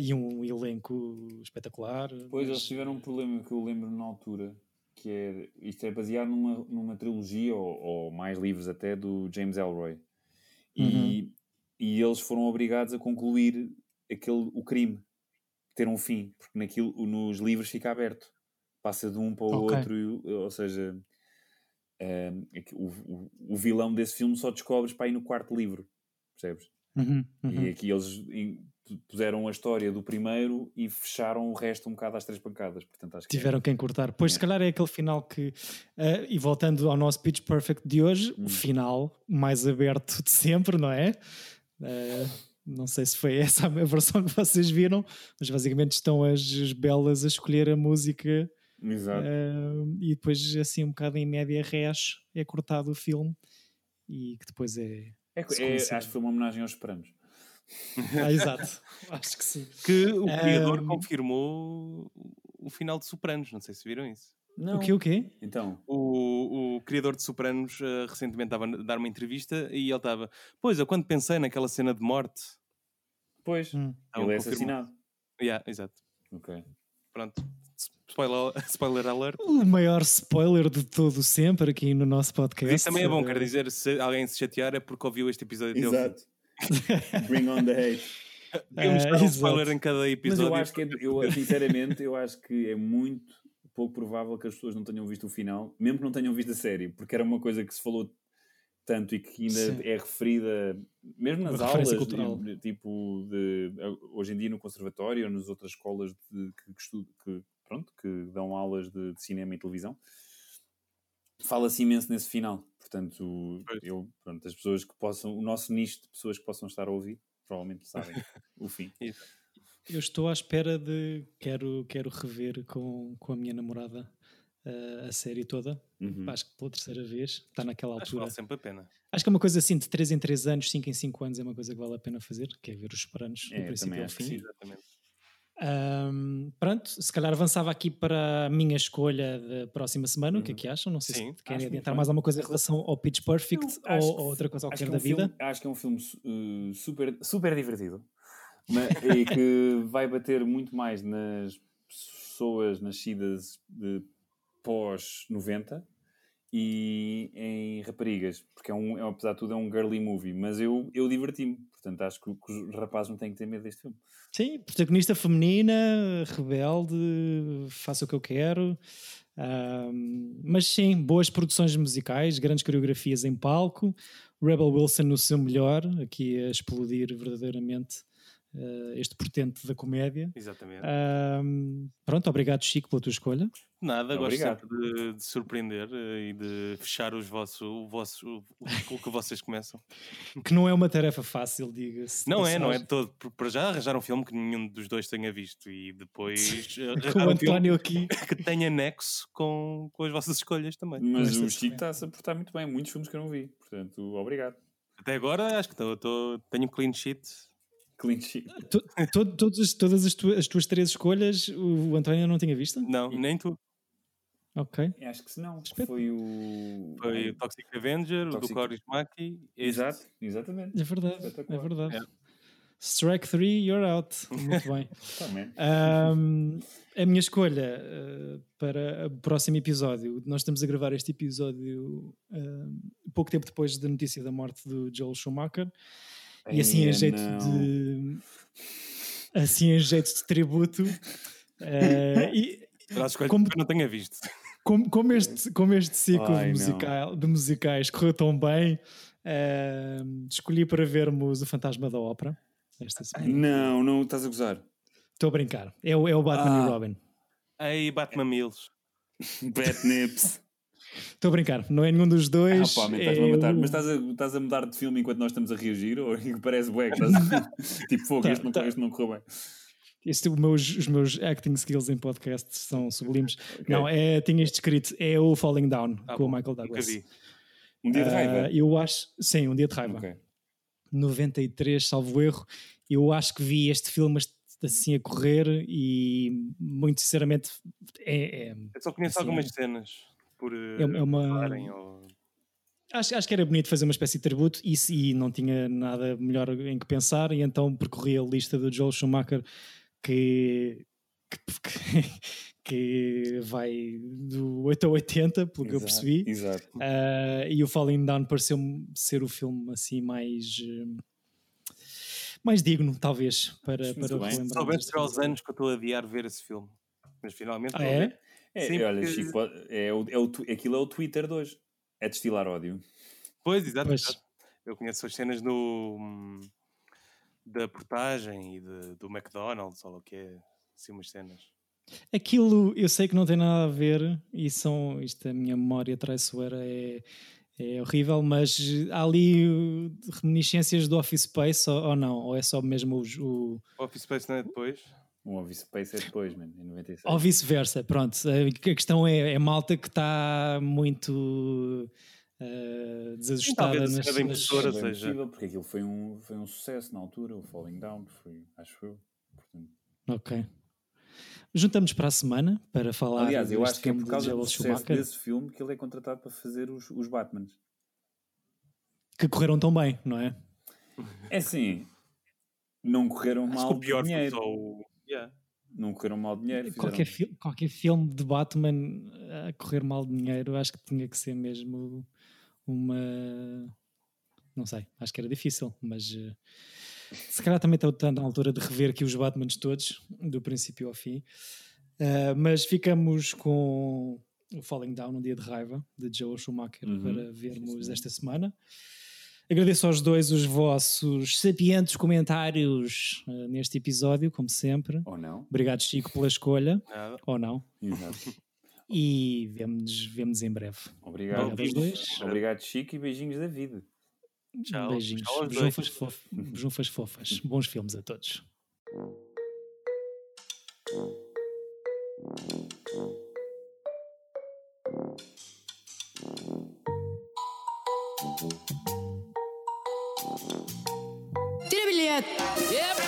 e um elenco espetacular. Pois mas- eles tiveram um problema que eu lembro na altura, que é isto é baseado numa, numa trilogia, ou, ou mais livros até, do James Elroy. E, Uhum. e eles foram obrigados a concluir aquele, o crime, ter um fim, porque naquilo, nos livros fica aberto. Passa de um para o Ok. outro, ou seja, ehm, é o, o, o vilão desse filme só descobres para ir no quarto livro, percebes? Uhum, uhum. E aqui eles puseram a história do primeiro e fecharam o resto um bocado às três pancadas. Portanto, acho que é- Tiveram quem cortar. Pois, É. se calhar é aquele final que. eh, e voltando ao nosso Pitch Perfect de hoje, Hum. o final mais aberto de sempre, não é? Eh, não sei se foi essa a versão que vocês viram, mas basicamente estão as, as belas a escolher a música Exato. eh, e depois, assim, um bocado em média res, é cortado o filme e que depois é. É, é- acho que foi uma homenagem aos Sopranos. Ah, [laughs] exato. Acho que sim. Que o criador Ahm. confirmou o final de Sopranos, não sei se viram isso. Não. O que o quê? Então, O, o criador de Sopranos eh, recentemente estava a dar uma entrevista e ele estava, pois, eu quando pensei naquela cena de morte. pois, Hum. Então, ele é confirmou. assassinado. Yeah, exato. Ok. Pronto. Spoiler, [laughs] spoiler alert. O maior spoiler de todo sempre aqui no nosso podcast. Isso também é bom, Eh, quer dizer, se alguém se chatear é porque ouviu este episódio. Exato. [laughs] Bring on the hate. [laughs] Eh, dar um spoiler em cada Mas episódio. eu acho que, é, eu, sinceramente, eu acho que é muito pouco provável que as pessoas não tenham visto o final, mesmo que não tenham visto a série, porque era uma coisa que se falou tanto e que ainda Sim. é referida, mesmo nas Uma aulas, de- tipo, de, hoje em dia no conservatório ou nas outras escolas de, que, que, pronto, que dão aulas de, de cinema e televisão, fala-se imenso nesse final. Portanto, eu, pronto, as pessoas que possam, o nosso nicho de pessoas que possam estar a ouvir, provavelmente sabem o fim. [laughs] Eu estou à espera de. Quero, quero rever com, com a minha namorada eh, a série toda. Uhum. Acho que pela terceira vez. Está naquela Acho que altura. vale sempre a pena. Acho que é uma coisa assim de 3 em 3 anos, 5 em 5 anos é uma coisa que vale a pena fazer, que é ver os Sopranos do É, princípio também ao fim. sim. Exatamente. Ahm, pronto, se calhar avançava aqui para a minha escolha da próxima semana. O que é que acham? Não sei Sim, se querem adiantar mais alguma coisa em relação ao Pitch Perfect Não, ou, ou outra coisa qualquer que é da um filme- vida. acho que é um filme uh, super, super divertido ma- [laughs] e que vai bater muito mais nas pessoas nascidas de pós-90 e em raparigas, porque é um, é, apesar de tudo é um girly movie, mas eu, eu diverti-me, portanto acho que, os rapazes não têm que ter medo deste filme. Sim, protagonista feminina, rebelde, faço o que eu quero. Mas sim, boas produções musicais, grandes coreografias em palco. Rebel Wilson no seu melhor, aqui a explodir verdadeiramente uh, este portento da comédia. Exatamente. Um, pronto, obrigado, Chico, pela tua escolha. Nada, gosto sempre de, de surpreender eh, e de fechar os vossos, o, vosso, o, o que vocês começam. [laughs] Que não é uma tarefa fácil, diga-se. Não é, não é de todo. Para já arranjar um filme que nenhum dos dois tenha visto e depois [laughs] Com arranjar o um António aqui. [laughs] que tenha nexo com, com as vossas escolhas também. Mas o Chico está-se a portar muito bem. Muitos filmes que eu não vi. Portanto, obrigado. Até agora acho que tô, tô- tenho um clean sheet. Clean sheet. To- to- todas todas as, tuas, as tuas três escolhas, o António não tinha visto? Não, nem tu. Ok. Acho que se não. Foi o. Foi o Toxic Avenger, o do Toxic- Coris Maki. Exato, exatamente. É verdade, é verdade. É. Strike 3, you're out. Muito bem. [laughs] Também. Ahm, a minha escolha eh, para o próximo episódio, nós estamos a gravar este episódio ahm, pouco tempo depois da notícia da morte do Joel Schumacher, e assim em Eia, jeito não. de assim em jeito de tributo. eh, e a Como- que eu não tenha visto. como, como este, como este ciclo Ai, de, musical, de musicais correu tão bem, ahm, escolhi para vermos o Fantasma da Ópera esta semana. Não, não estás a gozar. Estou a brincar. É o, é o Batman Ah. e Robin. Ei, Batman Mills. [laughs] Batnips. Estou a brincar, não é nenhum dos Ah, dois. pá, man, é estás-me a matar. o- Mas estás a, estás a mudar de filme enquanto nós estamos a reagir? Ou [laughs] parece bué que estás a... Tipo, fogo, Tá, este, não, tá. este não correu bem. Este, o meus, os meus acting skills em podcast são sublimes. Não, é, tinha este escrito, é o Falling Down, Ah, com o bom, Michael Nunca Douglas. vi. Um dia de Ah, raiva. eu acho, sim, um dia de raiva. Ok. 93, salvo erro. Eu acho que vi este filme assim a correr e, muito sinceramente, é, é- Eu só conheço Assim, algumas cenas por É- é uma- falarem ou- acho, acho que era bonito fazer uma espécie de tributo e, e não tinha nada melhor em que pensar, e então percorri a lista do Joel Schumacher que, que, [laughs] que vai do 8 a 80, pelo que eu percebi. Exato. Uh, e o Falling Down pareceu-me ser o filme assim mais mais digno, talvez, para, Muito para bem. relembrar. Aos anos que eu estou a adiar ver esse filme. Mas finalmente Ah, é? ver. É, Sim, olha, porque- Chico, é o, é o, aquilo é o Twitter de hoje. É destilar ódio. Pois, exato, Pois. Eu conheço as cenas do, hum, da portagem e de- do McDonald's, ou o que é, assim umas cenas. Aquilo eu sei que não tem nada a ver, e são, isto a minha memória traiçoeira é, é horrível, mas há ali uh, reminiscências do Office Space ou, ou não? Ou é só mesmo os- o. Office Space não é depois? Um Office Space é depois, mano, em 96. Ou vice-versa, pronto. A questão é, é malta que está muito uh, desajustada talvez a impressora seja- possível, porque aquilo foi um, foi um sucesso na altura, o Falling Down, foi, acho eu. Portanto, Ok. Juntamos para a semana para falar. aliás, eu acho que é por de causa do sucesso Schumacher, desse filme que ele é contratado para fazer os, os Batmans. que correram tão bem, não é? É assim, não correram Acho que mal o pior foi só o. Yeah. Não correram mal de dinheiro. fizeram- Qualquer, fi- qualquer filme de Batman a correr mal de dinheiro, acho que tinha que ser mesmo uma. Não sei, acho que era difícil, mas eh, se calhar também está na altura de rever aqui os Batmans todos, do princípio ao fim. Ah, mas ficamos com o Falling Down, um dia de raiva, de Joe Schumacher, Uhum, para vermos esta semana. Agradeço aos dois os vossos sapientes comentários ah, neste episódio, como sempre. Ou não? Obrigado, Chico, pela escolha, Nada. ou não. Exato. [laughs] E vemos, vemos em breve. Obrigado. Obrigado dois. Obrigado, Chico, e beijinhos da vida. Tchau. Beijinhos. Tchau aos dois. Junfas, fof... Junfas fofas. Bons filmes a todos. Tira it. Yeah.